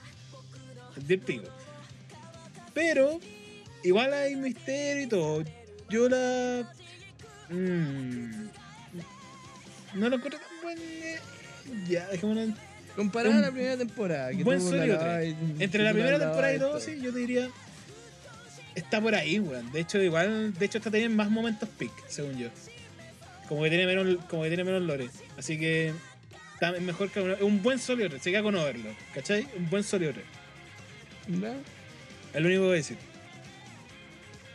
Del pico. Pero, igual hay misterio y todo. Yo la... mm, no lo encuentro tan buen... eh, Ya, dejémoslo en Comparada a la primera temporada. Que buen Entre la primera temporada y todo, esto. sí, yo te diría. Está por ahí, weón. De hecho, igual, de hecho, esta tiene más momentos pick, según yo. Como que tiene menos, como que tiene menos lore. Así que está es mejor que es un buen sólido red. Se queda con verlo. ¿Cachai? Un buen. Ya, Es lo único que voy a decir.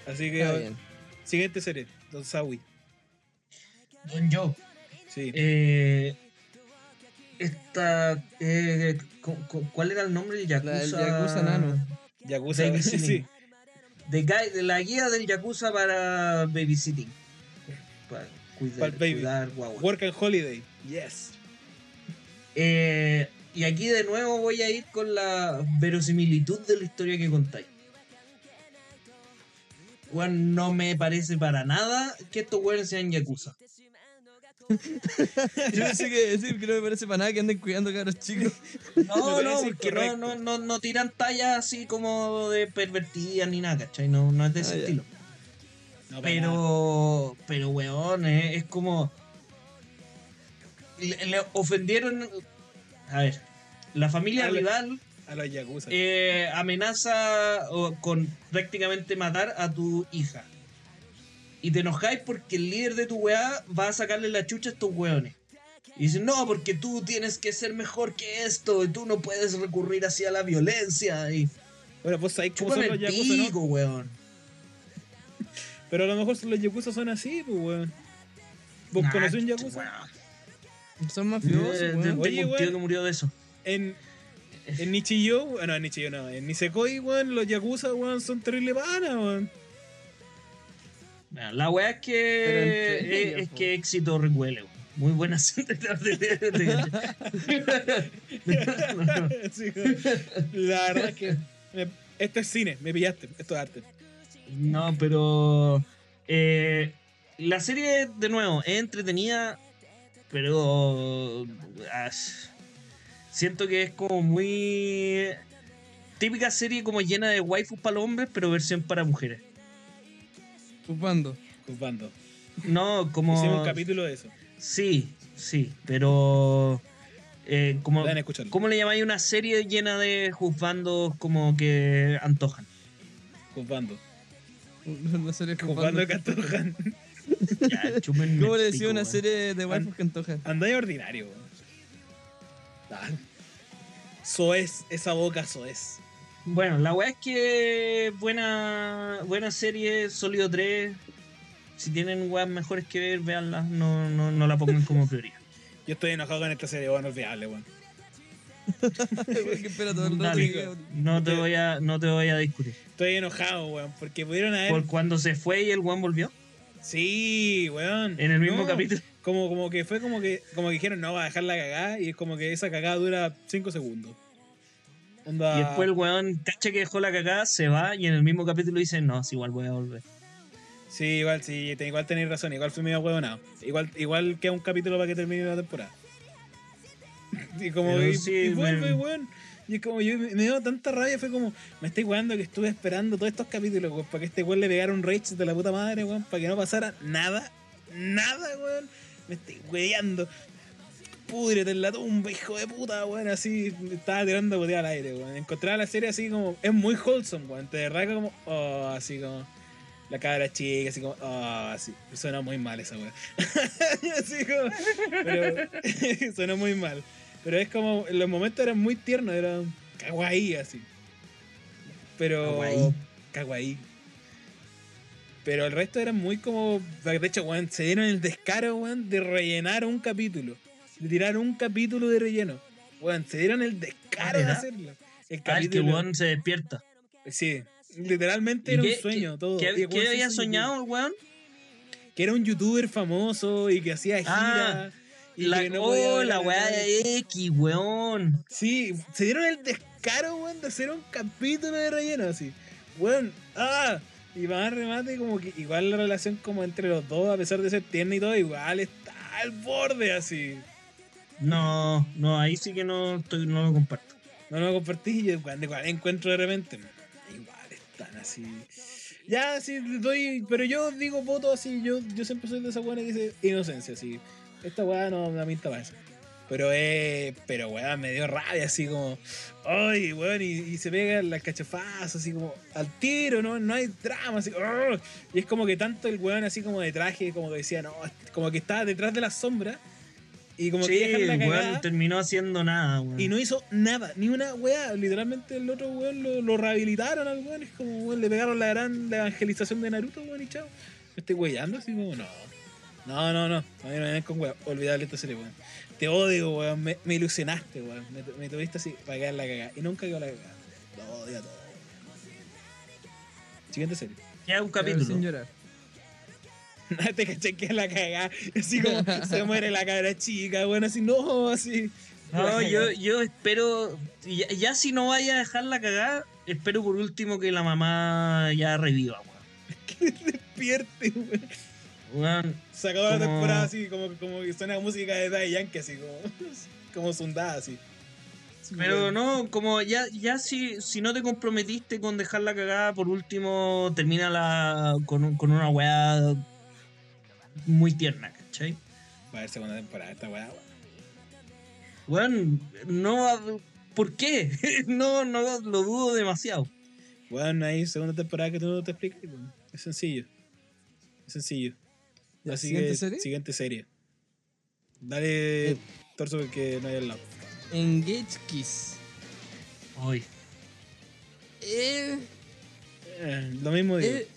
Así que, Está bien. siguiente serie, Don Sawi. Don Joe. Sí. Eh, esta. eh, cu- cu- ¿Cuál era el nombre del Yakuza? La del Yakuza Nano. Yakuza. Babysitting. sí. De, la guía del Yakuza para babysitting. Pa- Cuidar, baby. cuidar guagua. Work and Holiday. Yes. Eh, y aquí de nuevo voy a ir con la verosimilitud de la historia que contáis. Weón, no me parece para nada que estos weones sean Yakuza. Yo pensé que decir que no me parece para nada que anden cuidando cabros chicos. No, no, porque no, no, no, no tiran tallas así como de pervertidas ni nada, ¿cachai? No, no es de ese Ah, ya. No. Pero, pero weón, eh, es como. Le, le ofendieron. A ver, la familia rival A los Yakuza. eh, amenaza con prácticamente matar a tu hija. Y te enojáis porque el líder de tu weá va a sacarle la chucha a estos weones. Y dicen, no, porque tú tienes que ser mejor que esto, y tú no puedes recurrir hacia la violencia. Y Bueno, vos sabés cómo son los Yakuza, ¿no? pico, weón. Pero a lo mejor los Yakuza son así, pues, weón. ¿Vos Nah, conocés un Yakuza? weón. Son mafiosos, Eh, weón. Tengo Oye, un tío weón. que murió de eso. En, en Nichiyo, bueno, en Nichiyo no, en Nisekoi, weón, los Yakuza, weón, son terrible pana, weón. Bueno, La weá es que es, ellos, es po. que éxito recuele, weón. Muy buena weón. La verdad es que me- esto es cine, me pillaste, esto es arte. No, pero eh, la serie de nuevo es entretenida, pero ah, siento que es como muy típica serie como llena de waifus para los hombres, pero versión para mujeres. Ocupando. Culpando. No, como Hicimos un capítulo de eso. sí, sí, pero eh, como. ¿Cómo le llamáis una serie llena de juzgandos como que antojan? Culpando. Una serie Culpando ocupando. que antojan. Ya, chúpenme ¿Cómo le decía una weón. serie de waifus que antojan? Andáis ordinario, weón. Ah. Soez, esa boca soez. Bueno, la weá es que buena buena serie, Sólido 3. Si tienen weas mejores que ver, véanlas, no, no, no la pongan como prioridad. Yo estoy enojado con esta serie, weón, weón. Todo el rato. Dale, no te voy a, no te voy a discutir. Estoy enojado, weón, porque pudieron haber. Por cuando se fue y el weón volvió Sí, weón. en el mismo No, capítulo. Como, como que fue como que, como que dijeron, no, va a dejar la cagada, y es como que esa cagada dura 5 segundos. Onda... Y después el weón cacha que dejó la cagada, se va y en el mismo capítulo dice, no, sí, igual voy a volver. Sí, igual, sí, igual tenéis razón, igual fue medio huevonado. Igual, igual queda un capítulo para que termine la temporada. Y como y, sí, y vuelve, weón. Y es como yo me me dio tanta rabia, fue como, me estoy weando que estuve esperando todos estos capítulos, weón, para que este weón le pegara un rage de la puta madre, weón, para que no pasara nada, nada, weón. Me estoy weando. Púdrete en la tumba, hijo de puta, weón, así, estaba tirando botea al aire, weón. Encontraba la serie así como, es muy wholesome, weón, te verdad como, oh, así como, la cabra chica, así como, oh, así, suena muy mal esa weón. así como, pero, suena muy mal. Pero es como, en los momentos eran muy tiernos, eran kawaii así. Pero, Kawaii. kawaii. Pero el resto eran muy como, de hecho, weón, se dieron el descaro, weón, de rellenar un capítulo. De tirar un capítulo de relleno. Weón, se dieron el descaro de hacerlo. El Ah, el que weón se despierta. Sí, literalmente ¿Y era qué- un sueño qué- todo. ¿Qué, Y qué había soñado weón? Que era un youtuber famoso y que hacía gira. Ah, y La, que no oh, la weá de X, weón. Sí, se dieron el descaro, weón, de hacer un capítulo de relleno así. Weón, ah. Y más remate, como que igual la relación como entre los dos, a pesar de ser tierna y todo, igual está al borde así. No, no, ahí sí que no, estoy, no lo comparto. No lo compartí y yo cuando igual encuentro de repente. Igual están así. Ya, sí, doy. Pero yo digo voto así. Yo, yo siempre soy de esa weá que dice inocencia, así. Esta weá no me pinta para eso. Pero eh, pero weá, me dio rabia así como. Ay, weón, y, y se pega las cachafazos así como al tiro, ¿no? No hay drama, así. "Arr". Y es como que tanto el weón así como de traje, como que decía, no, como que estaba detrás de la sombra. Y como que la cagada. weón terminó haciendo nada, weón. Y no hizo nada, ni una weá. Literalmente el otro weón lo, lo rehabilitaron al weón. Es como, weón, le pegaron la gran evangelización de Naruto, weón, y chao. Me estoy weyando así como, no. No, no, no. A mí no me ven con weón. Olvidable esta serie, weón. Te odio, weón. Me, me ilusionaste, weón. Me, me tuviste así para quedar la cagada. Y nunca quedó la cagada. Lo odio a todo. Siguiente serie. Queda un Pero Sin capítulo. llorar. te caché que la cagada. Así como se muere la cara chica, bueno, así, no, así. No, yo, yo espero. Ya, ya si no vaya a dejar la cagada, espero por último que la mamá ya reviva, weón. Que despierte, weón. Weón, Se acabó la temporada así, como, como que suena música de Daddy Yankee, así como, como zundada, así. Pero no, como ya, ya si, si no te comprometiste con dejar la cagada, por último termina la, con, con una weá muy tierna, ¿cachai? Va a haber segunda temporada esta weá, weón. No. ¿Por qué? no, no lo dudo demasiado. Weón, no hay segunda temporada que tú no te expliques, weón. Es sencillo. Es sencillo. ¿La siguiente serie? Siguiente serie. Dale, Eh. torso, porque no hay al lado. Engage Kiss. Hoy. Eh, Eh, lo mismo digo. eh,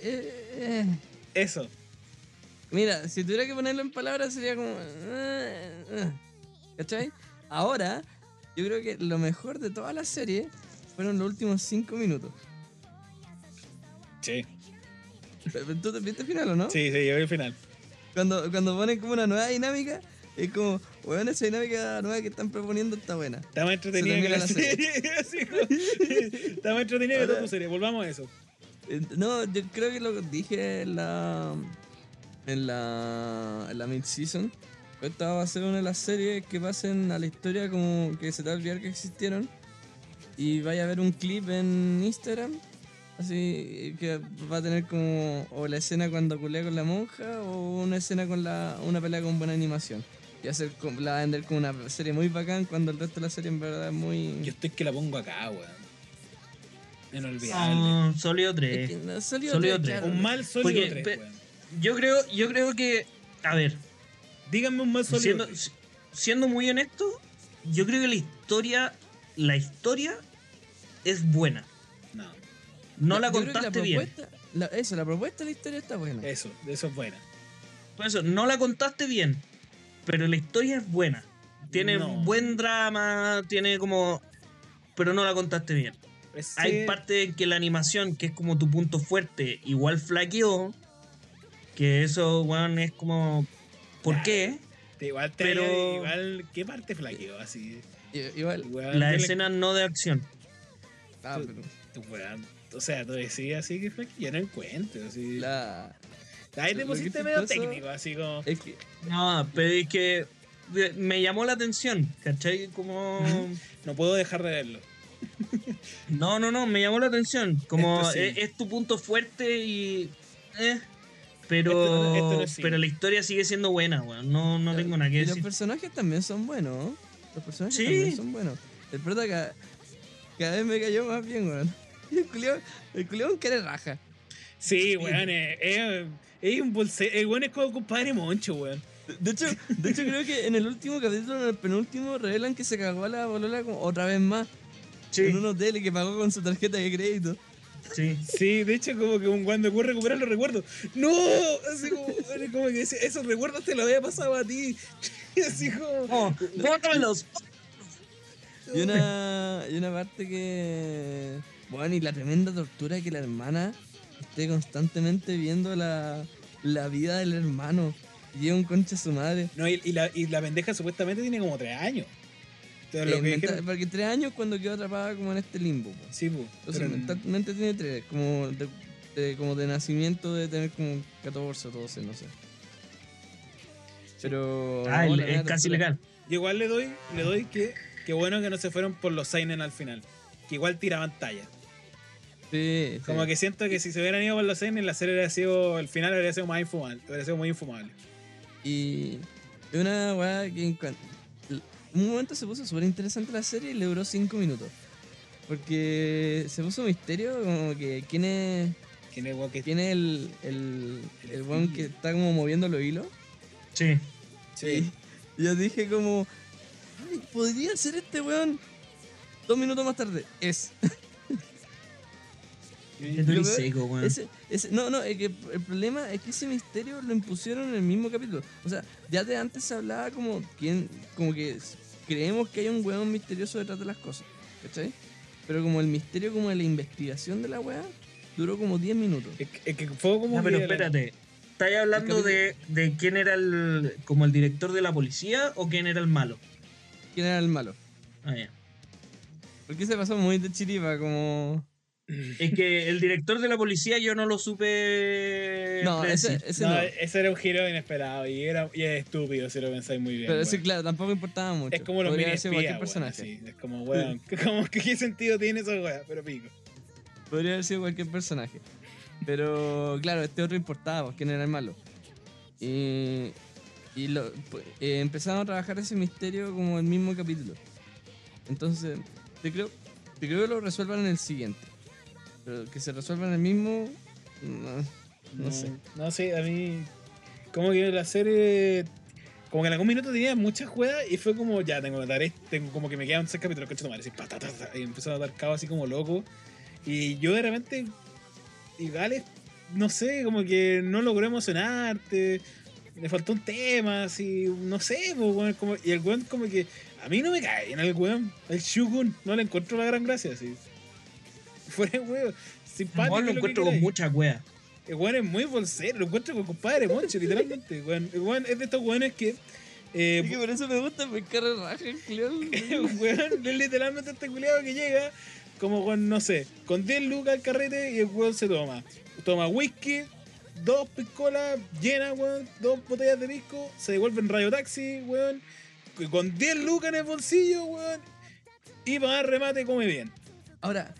eh, eh. Eso. Mira, si tuviera que ponerlo en palabras sería como... eh, eh. ¿Cachai? Ahora, yo creo que lo mejor de toda la serie fueron los últimos cinco minutos. Sí. ¿Tú te viste el final o no? Sí, sí, yo vi el final. Cuando, cuando ponen como una nueva dinámica, es como, weón, esa dinámica nueva que están proponiendo está buena. Está más entretenida que la, la serie. Como- Está más entretenida que Ahora- tu serie. Volvamos a eso. Eh, No, yo creo que lo dije en la. En la. En la mid-season. Esta va a ser una de las series que pasen a la historia como que se te va a olvidar que existieron. Y vaya a ver un clip en Instagram. Así que va a tener como o la escena cuando culea con la monja o una escena con la una pelea con buena animación. Y hacer la va a vender como una serie muy bacán cuando el resto de la serie en verdad es muy... Yo estoy que la pongo acá, weón. Inolvidable. Ah, sólido Es 3. que no, Sólido otra, tres. claro. Un mal sólido Porque, 3, pe- weón. Yo creo, yo creo que. A ver, Díganme un mal sólido siendo, 3. siendo muy honesto, yo creo que la historia. La historia es buena. No, la contaste bien. la- eso, la propuesta de la historia está buena. eso, eso es buena. Por eso, no la contaste bien. Pero la historia es buena. Tiene No. buen drama, tiene como. Pero no la contaste bien. Hay parte en que la animación, que es como tu punto fuerte, igual flaqueó. Que eso, weón, es como. ¿Por Ya, qué? Igual, te pero- igual, ¿qué parte flaqueó? Así, Igual. weón, Las yo le- escenas no de acción. ah, pero tú, weón, O sea, tú decías así que flaqueó. Yo no encuentro. Así. la, Ahí te que pusiste medio técnico, así como. es que No, pero es que me llamó la atención, ¿cachai? Como... No puedo dejar de verlo. No, no, no, me llamó la atención. Como sí. es, es tu punto fuerte y... eh, pero, Esto- esto no es cine. pero la historia sigue siendo buena, weón. No, no tengo nada que y los decir. personajes también son buenos. ¿no? Los personajes Sí. también son buenos. El prota cada, cada vez me cayó más bien, weón. El culiao, el que raja. Sí, weón, es, es, es un bolsero. El weón es como compadre Moncho, weón. De hecho, de hecho creo que en el último capítulo, en el penúltimo, revelan que se cagó a la bolola como otra vez más. Sí, En un hotel y que pagó con su tarjeta de crédito. sí. Sí, de hecho, como que un cuando puede recuperar los recuerdos. ¡No! Así como, que ese- esos recuerdos te los había pasado a ti. Así como. Oh, bótamelos. Y una, y una parte que. Bueno, y la tremenda tortura que la hermana esté constantemente viendo la, la vida del hermano. Y es un concha su madre. No, y, y la, y la pendeja supuestamente tiene como tres años. Entonces, lo Eh, que mental- dijeron- porque tres años cuando quedó atrapada como en este limbo. po. Sí, pues. Entonces pero- mentalmente tiene tres, como de, de- como de nacimiento de tener como 14 o 12, no sé. Pero... Ah, no, el- la es casi tortura. legal. Yo igual le doy, le doy que, que bueno que no se fueron por los Seinen al final. Que igual tiraban talla. Sí, sí. Como que siento que si se hubieran ido por los Seinen, la serie habría sido. El final habría sido más infumable. Habría sido muy infumable. Y es una weá que en un momento se puso súper interesante la serie y le duró 5 minutos. Porque se puso misterio como que quién es, ¿Quién es el weón que- quién es el, el, el weón que está como moviendo los hilos. Sí. Sí. Y yo dije como, "Ay, podría ser este weón. Dos minutos más tarde, es. Es seco, weón. Ese, ese, no, no, es que el problema es que ese misterio lo impusieron en el mismo capítulo. O sea, ya de antes se hablaba como quién, como que creemos que hay un weón misterioso detrás de las cosas, ¿cachai? Pero como el misterio como de la investigación de la weá duró como 10 minutos. Es, que- es que fue como. Ya, pero espérate. ¿Estáis hablando de, de quién era el. como el director de la policía o quién era el malo? ¿Quién era el malo? Ah, ya. Porque se pasó muy de chiripa, como. Es que el director de la policía yo no lo supe. No, ese, no, no. ese era un giro inesperado y, era, y es estúpido si lo pensáis muy bien. Pero sí, claro, tampoco importaba mucho. Es como los Podría mini haber sido espías, cualquier personaje. así. Es como, weón, como que qué sentido tiene esa weá, pero pico. Podría haber sido cualquier personaje. Pero claro, este otro importaba, pues, quién era el malo. Y, y lo, pues, eh, empezaron a trabajar ese misterio como el mismo capítulo. Entonces, te creo, te creo que lo resuelvan en el siguiente. Pero que se resuelva en el mismo, no, no sé. No sé, a mí. Como que la serie. Como que en algún minuto tenía muchas juegas y fue como, ya, tengo que dar esto, tengo como que me quedan seis capítulos, coche ta, y empezó a dar cabo así como loco. Y yo de repente, igual, no sé, como que no logró emocionarte, le faltó un tema, así, no sé, como, y el weón como que, a mí no me cae en el weón, el Shugun, no le encuentro la gran gracia, así. Fuera weón, simpático. Lo lo que encuentro con queráis. mucha wea. El weón es muy bolsero, lo encuentro con compadre Moncho, literalmente. Weón, el weón es de estos weones que. Eh, Es que por eso me gusta pescar el raje, Cleón. el weón es literalmente este culiado que llega como con, no sé, con 10 lucas al carrete y el weón se toma. Toma whisky, dos piscolas llenas, weón, dos botellas de pisco, se devuelve en radio taxi, weón, con 10 lucas en el bolsillo, weón, y para dar remate come bien. Ahora,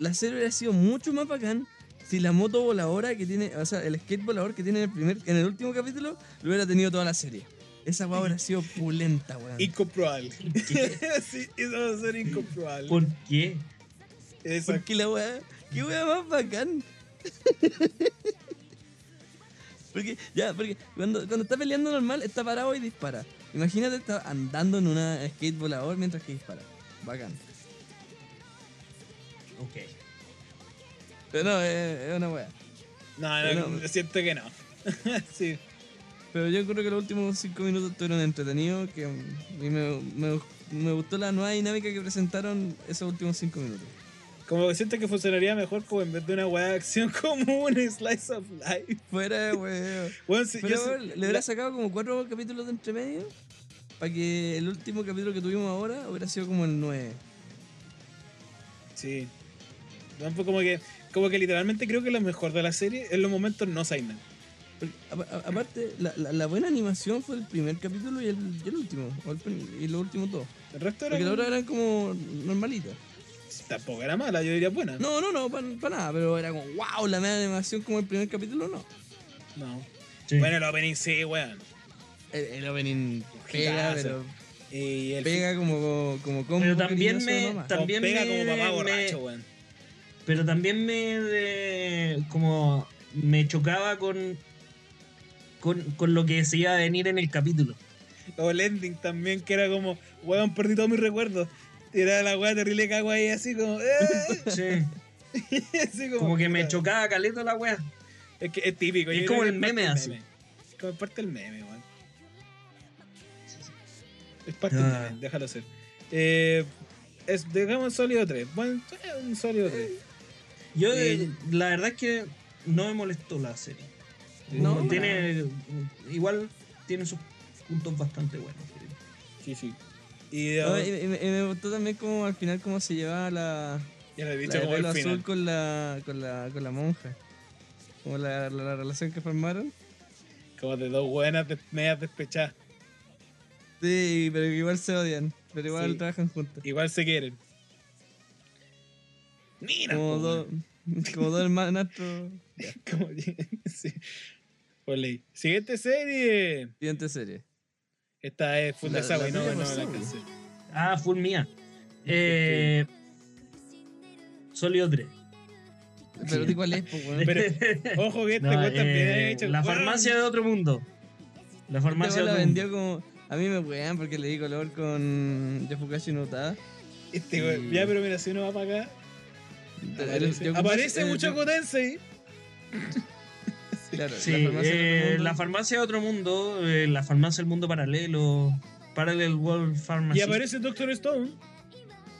la serie hubiera sido mucho más bacán si la moto voladora que tiene, o sea, el skate volador que tiene en el primer, en el último capítulo, lo hubiera tenido toda la serie. Esa weá hubiera sido pulenta, weón. Incomprobable. sí, eso va a ser incomprobable. ¿Por qué? Exacto. Porque la weá, qué weá más bacán. porque, ya, porque cuando, cuando está peleando normal, está parado y dispara. Imagínate, está andando en una skate volador mientras que dispara. Bacán. Ok. Pero no, es, es una weá. No, no, no, siento que no. sí. Pero yo creo que los últimos cinco minutos estuvieron entretenidos, que y me, me, me gustó la nueva dinámica que presentaron esos últimos cinco minutos. Como que siento que funcionaría mejor como en vez de una weá de acción como un slice of life. Fuera de weón. Bueno, Pero yo le hubiera sacado como cuatro capítulos de entre medio para que el último capítulo que tuvimos ahora hubiera sido como el 9. Sí. No, como que, como que literalmente creo que lo mejor de la serie es los momentos no a- aparte, la, la, la buena animación fue el primer capítulo y el, y el último. o el prim- y los últimos dos. El resto era. Porque la como- otra eran como normalitas. Tampoco era mala, yo diría buena. No, no, no, para nada. Pero era como, wow, la media animación como el primer capítulo, no. No. Sí. Bueno, el opening sí, weón. El, el opening pega, pero Y el pega como, como combo Pero también me- también pega me- como papá borracho, weón. Pero también me. de- como. me chocaba con, con. con lo que se iba a venir en el capítulo. O el ending también, que era como, weón, perdí todos mis recuerdos. Era la weá terrible cago ahí, así como, ¡eh! Sí. así como, Como que me chocaba caleta la wea. Es que es típico. Es como el meme así. del meme. Es como parte del meme, weón. Es parte del Ah. meme, déjalo ser. Eh, es, dejamos un sólido 3. Bueno, eh, un sólido 3. Yo, Eh, eh, la verdad es que no me molestó la serie. No, tiene. Igual tiene sus puntos bastante buenos. creo. Sí, sí. Y, No, uh, y, y me, y me gustó también como al final cómo se llevaba la, ya he la dicho de como el final. azul con la, con la, con la monja. Como la, la, la relación que formaron. Como de dos buenas de, medias despechadas. Sí, pero igual se odian. Pero igual Sí. trabajan juntos. Igual se quieren. Mira, Como po, dos, como dos hermanastros. Como- sí. Siguiente serie. Siguiente serie. Esta es Full La- Desagüe, la no, no por la alcancé. Ah, full mía. Eh, Sólido 3. Pero di cuál es, pues, weón. Pero, ojo que este No, también eh, hecho. la farmacia de otro mundo. La Este farmacia weón de la otro mundo. vendió como. A mí me wean porque le di color con Yafukashi no Utada. Este weón, y- Ya, pero mira, si uno va para acá. Aparece, Yo- aparece eh, mucho yo- Tensei. Claro, Sí, la farmacia del eh, otro mundo. la farmacia de otro mundo, eh, la farmacia del mundo paralelo, Parallel World Pharmacy. Y aparece Doctor Stone.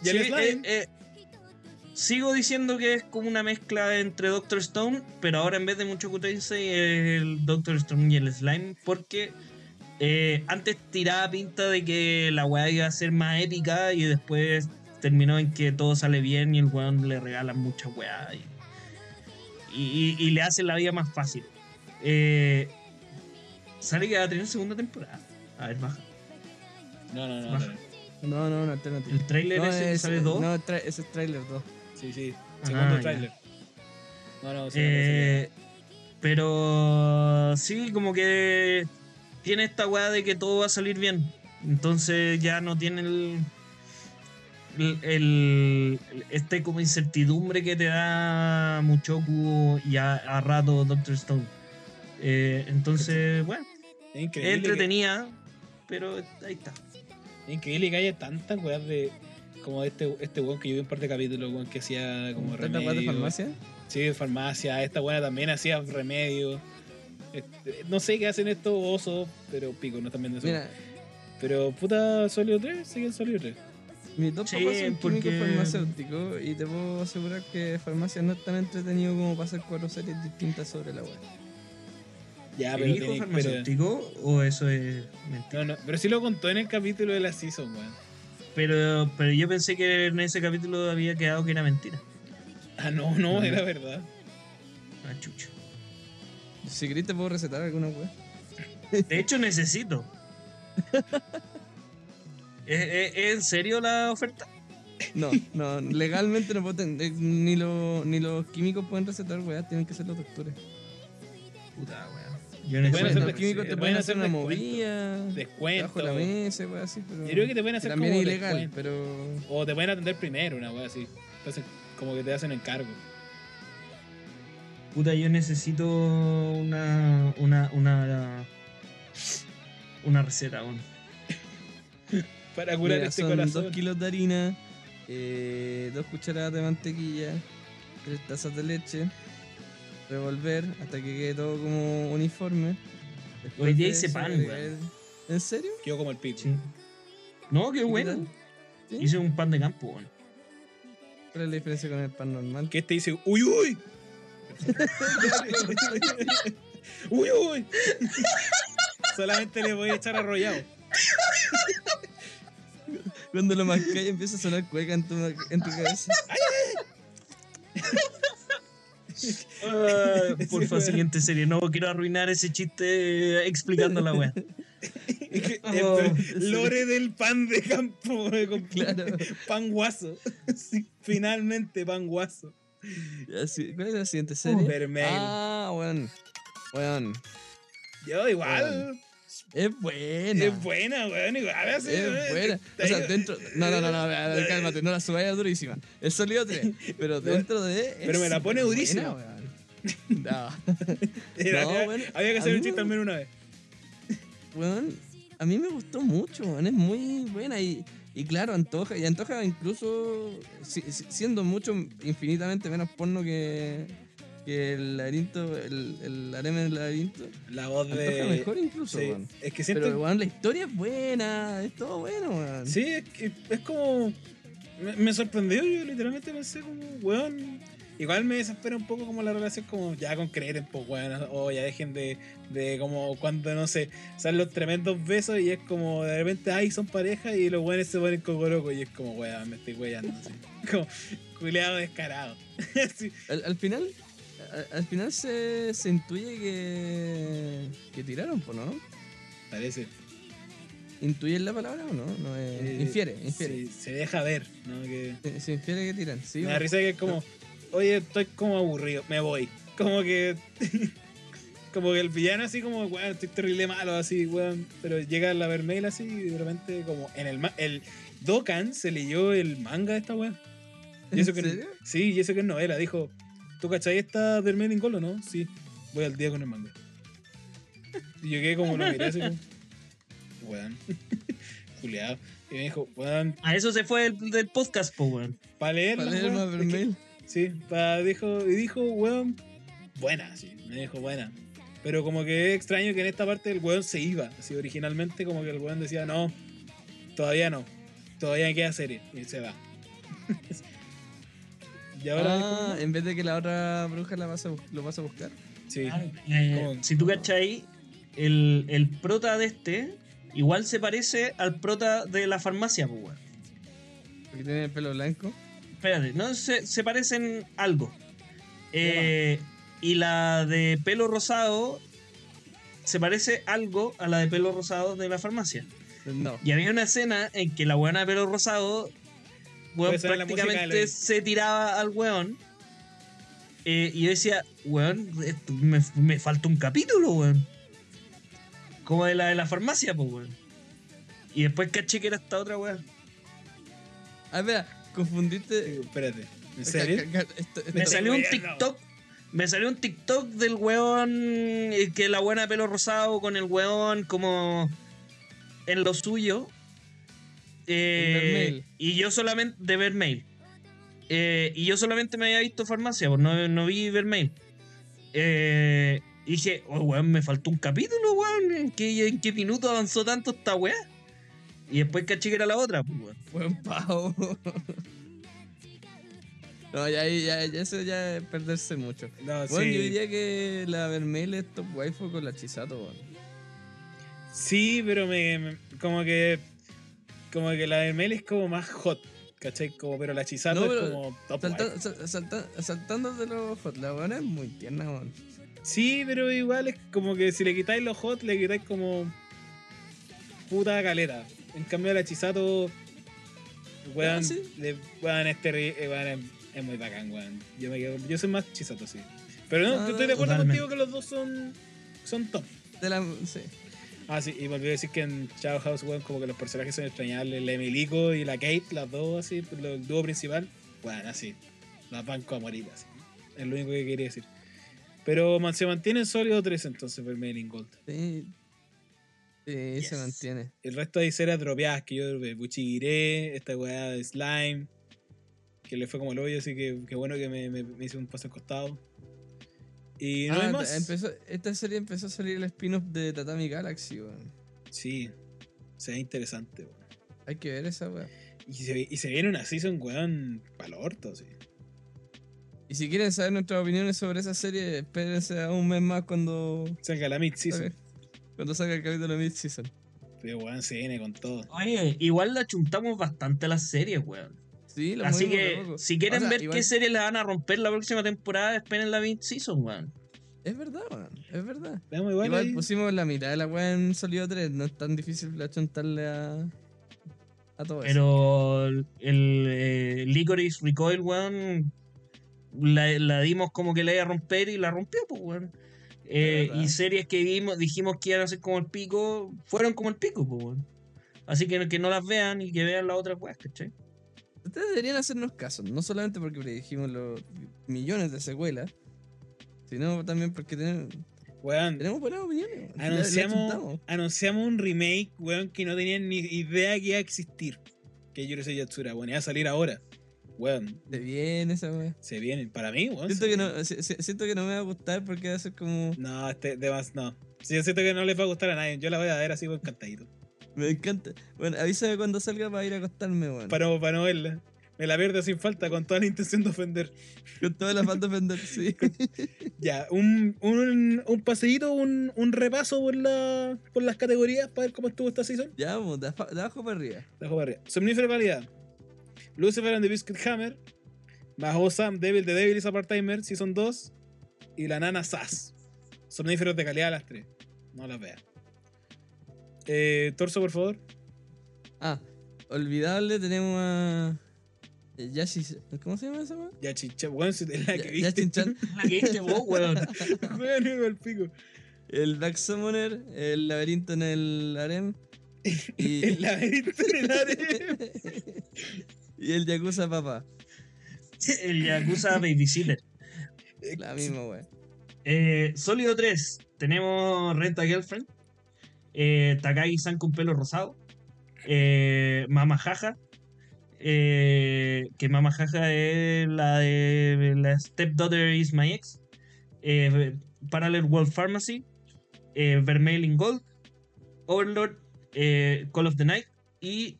Y Sí, el slime. eh, eh, sigo diciendo que es como una mezcla entre Doctor Stone, pero ahora en vez de mucho es el Doctor Stone y el Slime, porque eh, antes tiraba pinta de que la weá iba a ser más épica y después terminó en que todo sale bien y el weón le regala mucha weá y, y- y- y le hace la vida más fácil. Eh, sale que va a tener segunda temporada. A ver, baja. No, no, no. Baja. no. No, no, alternativa. El trailer No, ese que es- sale dos. No, tra- ese es trailer 2. Sí, sí. Ah, Segundo ya. tráiler. No, no, sí, Eh, pero sí, como que tiene esta weá de que todo va a salir bien. Entonces ya no tiene el, el, el- este como incertidumbre que te da Muchoku y a, a rato Doctor Stone. Eh, entonces, bueno, increíble. entretenida, pero ahí está. Increíble que haya tantas weas de. Como este, este weón que yo vi un par de capítulos, weón, que hacía como ¿Te acuerdas de remedio. farmacia? Sí, de farmacia. Esta buena también hacía remedio. Este, no sé qué hacen estos osos, pero pico, no están viendo eso. Mira, Pero puta, Sólido 3, siguen Sólido 3. Mis dos Sí, papás son químicos porque- farmacéuticos y te puedo asegurar que farmacia no es tan entretenido como hacer cuatro series distintas sobre la web. Ya, ¿El pero, hijo pero, farmacéutico o eso es mentira? no, no, pero sí lo contó en el capítulo de la season, weón. Pero, pero yo pensé que en ese capítulo había quedado que era mentira. Ah, no, no, No. era verdad. Ah, chucho. Si querés te puedo recetar alguna web. De hecho, necesito. ¿Es, es- es en serio la oferta? No, no, legalmente no puedo ten- eh, ni, lo- ni los químicos pueden recetar weas, tienen que ser los doctores. Puta, weón. Yo Pueden hacer los químicos te te pueden pueden hacer hacer una descuento. movida, Descuento. bajo la mesa, wea así, pero... Yo creo que te pueden hacer también como es ilegal, descuento. pero... O te pueden atender primero, una wea así. Entonces, como que te hacen encargo. Puta, yo necesito una. una. una. una receta aún. Para curar Mira, este son corazón. dos kilos de harina, eh, dos cucharadas de mantequilla, tres tazas de leche, revolver hasta que quede todo como uniforme. Después Hoy día hice eso pan, agregar- weón. ¿En serio? Quedó como el pico. Sí. No, qué ¿Qué bueno. Hice un pan de campo, weón. ¿Cuál es la diferencia con el pan normal? Que este dice, uy, uy. uy, uy. Solamente le voy a echar arrollado. Cuando lo mascas empieza a sonar cueca en tu, en tu cabeza. Ah, por favor, siguiente serie. No quiero arruinar ese chiste explicando la weá. Oh, Lore del pan de campo. Claro. Pan guaso. Sí, finalmente pan guaso. ¿Cuál es la siguiente serie? Ah, weón. Weón. Yo igual. Es buena. Es buena, weón. Igual así. Es weón. buena. O sea, dentro. No, no, no, no, a ver, cálmate, no la subáis durísima. Es sólido 3. Pero dentro de. Pero me la pone buena, durísima. weón. No. Era- No, había, bueno, había que a hacer un chiste me- menos una vez. Weón, a mí me gustó mucho, weón, es muy buena y, y claro, antoja, y antoja incluso si- si- siendo mucho, infinitamente menos porno que, que el laberinto, el, el harem en el laberinto, La voz de. mejor incluso, Sí, es que siento. Pero weón, la historia es buena, es todo bueno, weón. Sí, es, que es como. Me, me sorprendió, yo literalmente pensé como, weón. Igual me desespera un poco como la relación como ya con creer pues weón, o ya dejen de, de como cuando no sé, salen los tremendos besos y es como de repente ay son pareja y los weones se ponen cocoroco y es como weón, me estoy weyando así. Como culeado descarado. Al final, al, al final se, se intuye que, que tiraron, pues, ¿no? Parece. ¿Intuyen la palabra o no? no es- Eh, infiere, infiere. sí, se deja ver, ¿no? Que, Se, se infiere que tiran, sí. me da risa que es como, oye, estoy como aburrido, me voy. Como que. como que el villano así como, weón, estoy terrible malo, así, weón. Pero llega la Vermeil así y de repente como en el el Dokkan se leyó el manga de esta weón. Y eso ¿En que, serio? Sí, y eso que es novela. Dijo, ¿tú cachai esta Vermeil en Golo, no? Sí, voy al día con el manga. Y yo quedé como, lo miré así como, weón. Juliado. Y me dijo, weón, A eso se fue el, del podcast, po, weón. para leerla. Para leer weón, más es que-. Sí, pa, dijo, y dijo, weón, buena, sí, me dijo buena. Pero como que es extraño que en esta parte el weón se iba. Así originalmente como que el weón decía, no, todavía no, todavía queda serie. Y se va. Y ahora Ah, en vez de que la otra bruja la vas a lo vas a buscar. Sí. Eh, si tú cachai, el, el prota de este igual se parece al prota de la farmacia, pues, weón. Porque tiene el pelo blanco. Espérate, no se, se parecen algo. Eh, y la de pelo rosado se parece algo a la de pelo rosado de la farmacia. No. Y había una escena en que la buena de pelo rosado weón, prácticamente se tiraba al weón. Eh, y yo decía, weón, esto- me, me falta un capítulo, weón. Como de la de la farmacia, pues, weón. Y después caché que era esta otra weón. Ah, espera, confundiste. Sí, Espérate. ¿En serio? Esto- esto- Me salió un. TikTok. Me salió un TikTok del weón. eh, Que la buena de pelo rosado con el weón como. En lo suyo. Eh, y yo solamente. De Vermeil. Eh, y yo solamente me había visto farmacia, pues no, no vi Vermeil. Eh, y dije, oh, weón, me faltó un capítulo, weón. ¿En qué, ¿En qué minuto avanzó tanto esta weá? Y después caché que era la otra, pues, weón. Buen pavo. No, ya, ya, ya eso ya es perderse mucho. No, Bueno, sí. yo diría que la Vermeil es top waifu con la Chisato, weón. Sí, pero me, me- como que como que la de Mel es como más hot, ¿cachai? Como, pero la Chisato No, es como top Salta- salta- saltando de los hot, la weona es muy tierna, weón. Sí, pero igual es como que si le quitáis los hot, le quitáis como puta caleta. En cambio la Chisato weón, Ah, sí. le- weón, es, terri- eh, weón, es, es muy bacán, weón. Yo, me quedo- yo soy más Chisato, sí. Pero no, Ah, yo estoy de acuerdo totalmente. contigo que los dos son, son top. De la, sí. Ah, sí, y volví a decir que en Shadow House, weón, como que los personajes son extrañables. La Emilico y la Kate, las dos, así, el dúo principal. Bueno, así. Las banco a morir, así. Es lo único que quería decir. Pero man, se mantienen sólidos tres entonces, Vermeilen Gold. Sí, sí se mantiene. El resto de ceras dropeadas que yo dropé. Buchigiré, esta weá de Slime, que le fue como el hoyo, así que, que bueno que me, me- me hice un paso al costado. Y no Ah, hay más. empezó, esta serie empezó a salir el spin-off de Tatami Galaxy, weón. Sí, se ve interesante, weón. Hay que ver esa weón. Y se, y se viene una season, weón, pa'l orto, sí. Y si quieren saber nuestras opiniones sobre esa serie, espérense a un mes más cuando, Salga la mid-season. cuando salga el capítulo mid-season. Pero weón, se viene con todo. Oye, igual la chuntamos bastante a las series, weón. Sí, la Así que, si quieren O sea, ver igual- qué serie la van a romper la próxima temporada, esperen la mid-season, weón. Es verdad, weón. Es verdad. Veamos igual, Igual, ahí. pusimos la mitad de la weá en Sólido 3. No es tan difícil achuntarle a. a todo eso. Pero el, el, eh, Licorice Recoil, weón, la, la dimos como que la iba a romper y la rompió, pues, weón. Eh, y series que vimos, dijimos que iban a ser como el pico, fueron como el pico, pues, weón. Así que que no las vean y que vean las otras weas, ¿cachai? Ustedes deberían hacernos caso. No solamente porque predijimos los millones de secuelas, sino también porque tenemos, Weón, tenemos buenas opiniones. weón. Anunciamos, anunciamos un remake, weón, que no tenían ni idea que iba a existir. Que Yurusei Yatsura, weón, iba a salir ahora. Weón, Se viene esa weá. se vienen. Para mí, weón. Siento que, no, si- si- siento que no me va a gustar porque va a ser como. No, este, de más, no. Yo siento que no les va a gustar a nadie. Yo la voy a ver así, weón, cantadito. Me encanta. Bueno, avísame cuando salga para ir a acostarme, weón. Para, para no verla. Me la pierdo sin falta, con toda la intención de ofender. Con toda la falta de ofender, sí. Ya, un, un, un paseíto, un, un repaso por, la, por las categorías para ver cómo estuvo esta season. ya vamos, de, abajo para arriba. De abajo para arriba. Somnífero de calidad. Lucifer and the Biscuit Hammer. Bajo Sam, Devil the Devil is a Part-Timer, Season 2. Y la nana Sass. Somníferos de calidad las tres. No las veas. Eh, torso, por favor. Ah, olvidable tenemos a. eh, Yashi. ¿Cómo se llama esa weá? Ya chicha, weón, si es la que viste. La que viste vos, weón. Weón, al pico. El Black Summoner, el laberinto en el harem. Y, El laberinto en el área. y el Yakuza Papá. El Yakuza Babysitter. La misma weá. Eh, Sólido 3, tenemos Renta Girlfriend. Eh, Takagi-san con pelo rosado. Eh, Mama Jaja. eh, que Mama Jaja es la de la Stepdaughter is my ex. Eh, Parallel World Pharmacy. Eh, Vermailing Gold. Overlord. Call of the Night. Y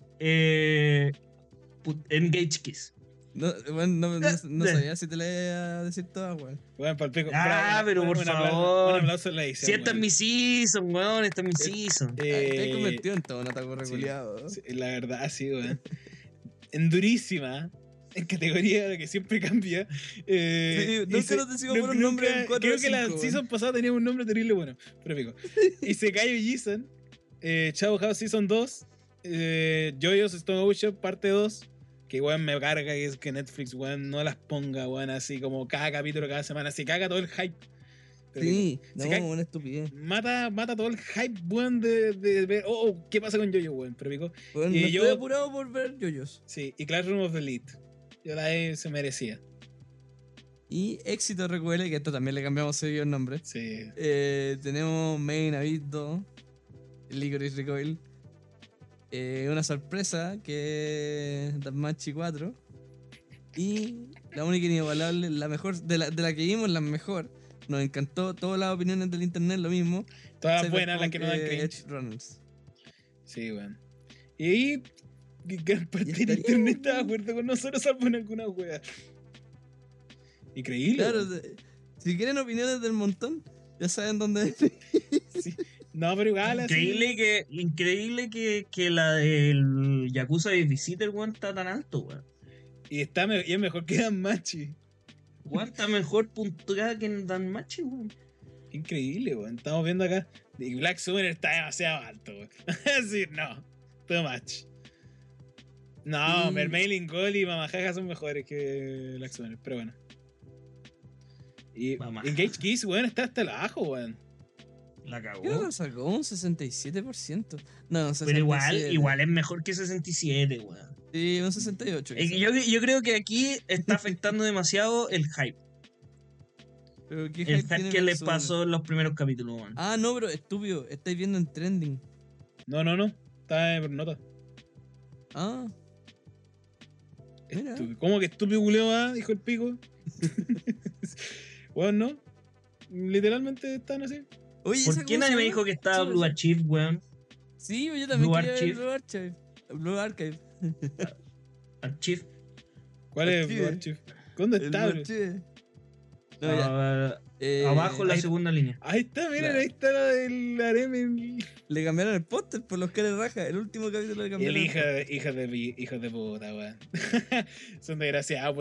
Engage Kiss. No, bueno, no, no, no sabía si te la iba a decir toda, weón. Weón, pa'l pico. Ah, Bravo, pero por un aplauso- favor. Un aplauso en la edición. Si esta es mi season, weón, esta es mi season. Te he Eh, convertido en todo un sí. reculeado. sí, La verdad, sí, weón. En durísima. En categoría que siempre cambia. Eh, Sí, nunca se- nos decimos por un nombre en cuatro Creo de que la weón. season pasada tenía un nombre terrible bueno. Pero pico. Y se cayó Jason. Eh, Chavo House Season 2. Eh, Joyous Stone Ocean parte 2. Que weón me carga que es que Netflix weón no las ponga weón así como cada capítulo cada semana. Se caga todo el hype. Pero Sí, no, cae- una estupidez. Mata, mata todo el hype, weón, de, de ver, oh, oh, ¿qué pasa con Jojo, weón? Pero pico. Weón, Y no yo- estoy apurado por ver yoyos. Sí, y Classroom of Elite. Yo la E se merecía. Y Éxito RQL, que esto también le cambiamos seguido el nombre. Sí. Eh, tenemos Main Abyss 2, Licorice Recoil. Eh, una sorpresa que es Danmachi 4. Y la única inigualable, la mejor, de la, de la que vimos, la mejor. Nos encantó todas las opiniones del internet, lo mismo. Todas Cyberpunk, buenas las que no dan cringe. Runners. Sí, weón. Y ahí, gran parte del internet está de acuerdo con nosotros, salvo en algunas weas. Increíble. Claro, si quieren opiniones del montón, ya saben dónde. Sí. No, pero igual así. Increíble que, increíble que, que la del Yakuza de Visiter, weón, está tan alto, weón. Y, está me- y es mejor que Danmachi. Weón, está mejor puntuada que en Danmachi, weón. Increíble, weón. Estamos viendo acá. Y Black Summoner está demasiado alto, weón. Es decir, no. Too much. No, Y- Mermailin, Gold y Mamajaja son mejores que Black Summoner, pero bueno. Y Mamajaja. Engage Kiss, weón, está hasta abajo, weón. La cagó. Creo que lo sacó un 67%. No, un 67. Pero igual, igual es mejor que 67, weón. Sí, un 68. Es que quizá. Yo, yo creo que aquí está afectando demasiado el hype. Pero ¿qué El hype hype tiene que les pasó en los primeros capítulos, weón. Ah, no, pero estúpido. Estáis viendo en trending. No, no, no. Está en nota. Ah, Mira. Estúpido. ¿Cómo que estúpido culeo va? Dijo el pico. weón, no. Literalmente están así. Oye, ¿Por ¿esa qué nadie me dijo que estaba Blue sí. Achieve, weón? Sí, yo también Blue quería ver Archive. Blue Archive. Blue Archive. Achieve. ¿Cuál es Archive. Blue Archive? ¿Dónde El está, Blue? Archive. No, ya. Ah, Eh, abajo la ahí segunda línea. Ahí está, miren, Claro. ahí está la del harem. El, Le cambiaron el póster por los caras raja. El último capítulo le el cambiaron. hija de, hija de, hijos de puta, weón. son desgraciados,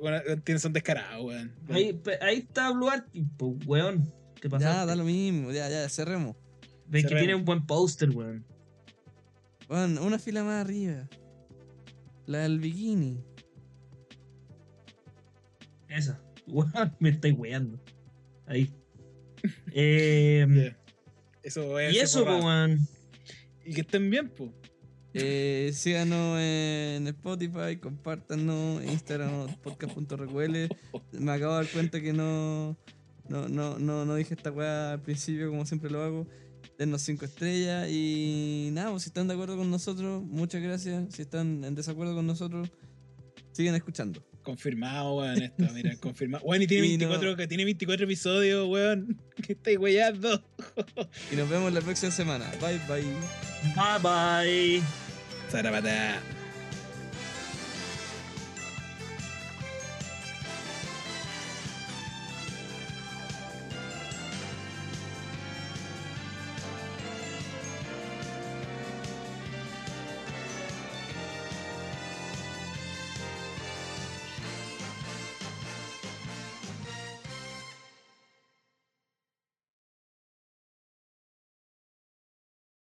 bueno, tienen- son descarados, weón. Ahí, ahí está Blue Achieve, pues, weón. ¿Qué pasa? Ya, da lo mismo. Ya, ya, cerremos. Ves que tiene un buen póster, weón. Bueno, una fila más arriba. La del bikini. Esa. Weón, me estáis weando. Ahí. Eh, Ya. Eso es. y eso, weón. Y que estén bien, pues. Eh, síganos en Spotify, compártanos, Instagram, podcast.recuele. Me acabo de dar cuenta que no, no, no, no, no dije esta weá al principio, como siempre lo hago. Dennos 5 estrellas y nada, pues, si están de acuerdo con nosotros, muchas gracias. Si están en desacuerdo con nosotros, siguen escuchando. Confirmado, weón, esto, mira, confirmado. Weón, y tiene Y no- 24, que tiene 24 episodios, weón. Que estáis weyando. Y nos vemos la próxima semana. Bye bye. Bye bye. Zarapata.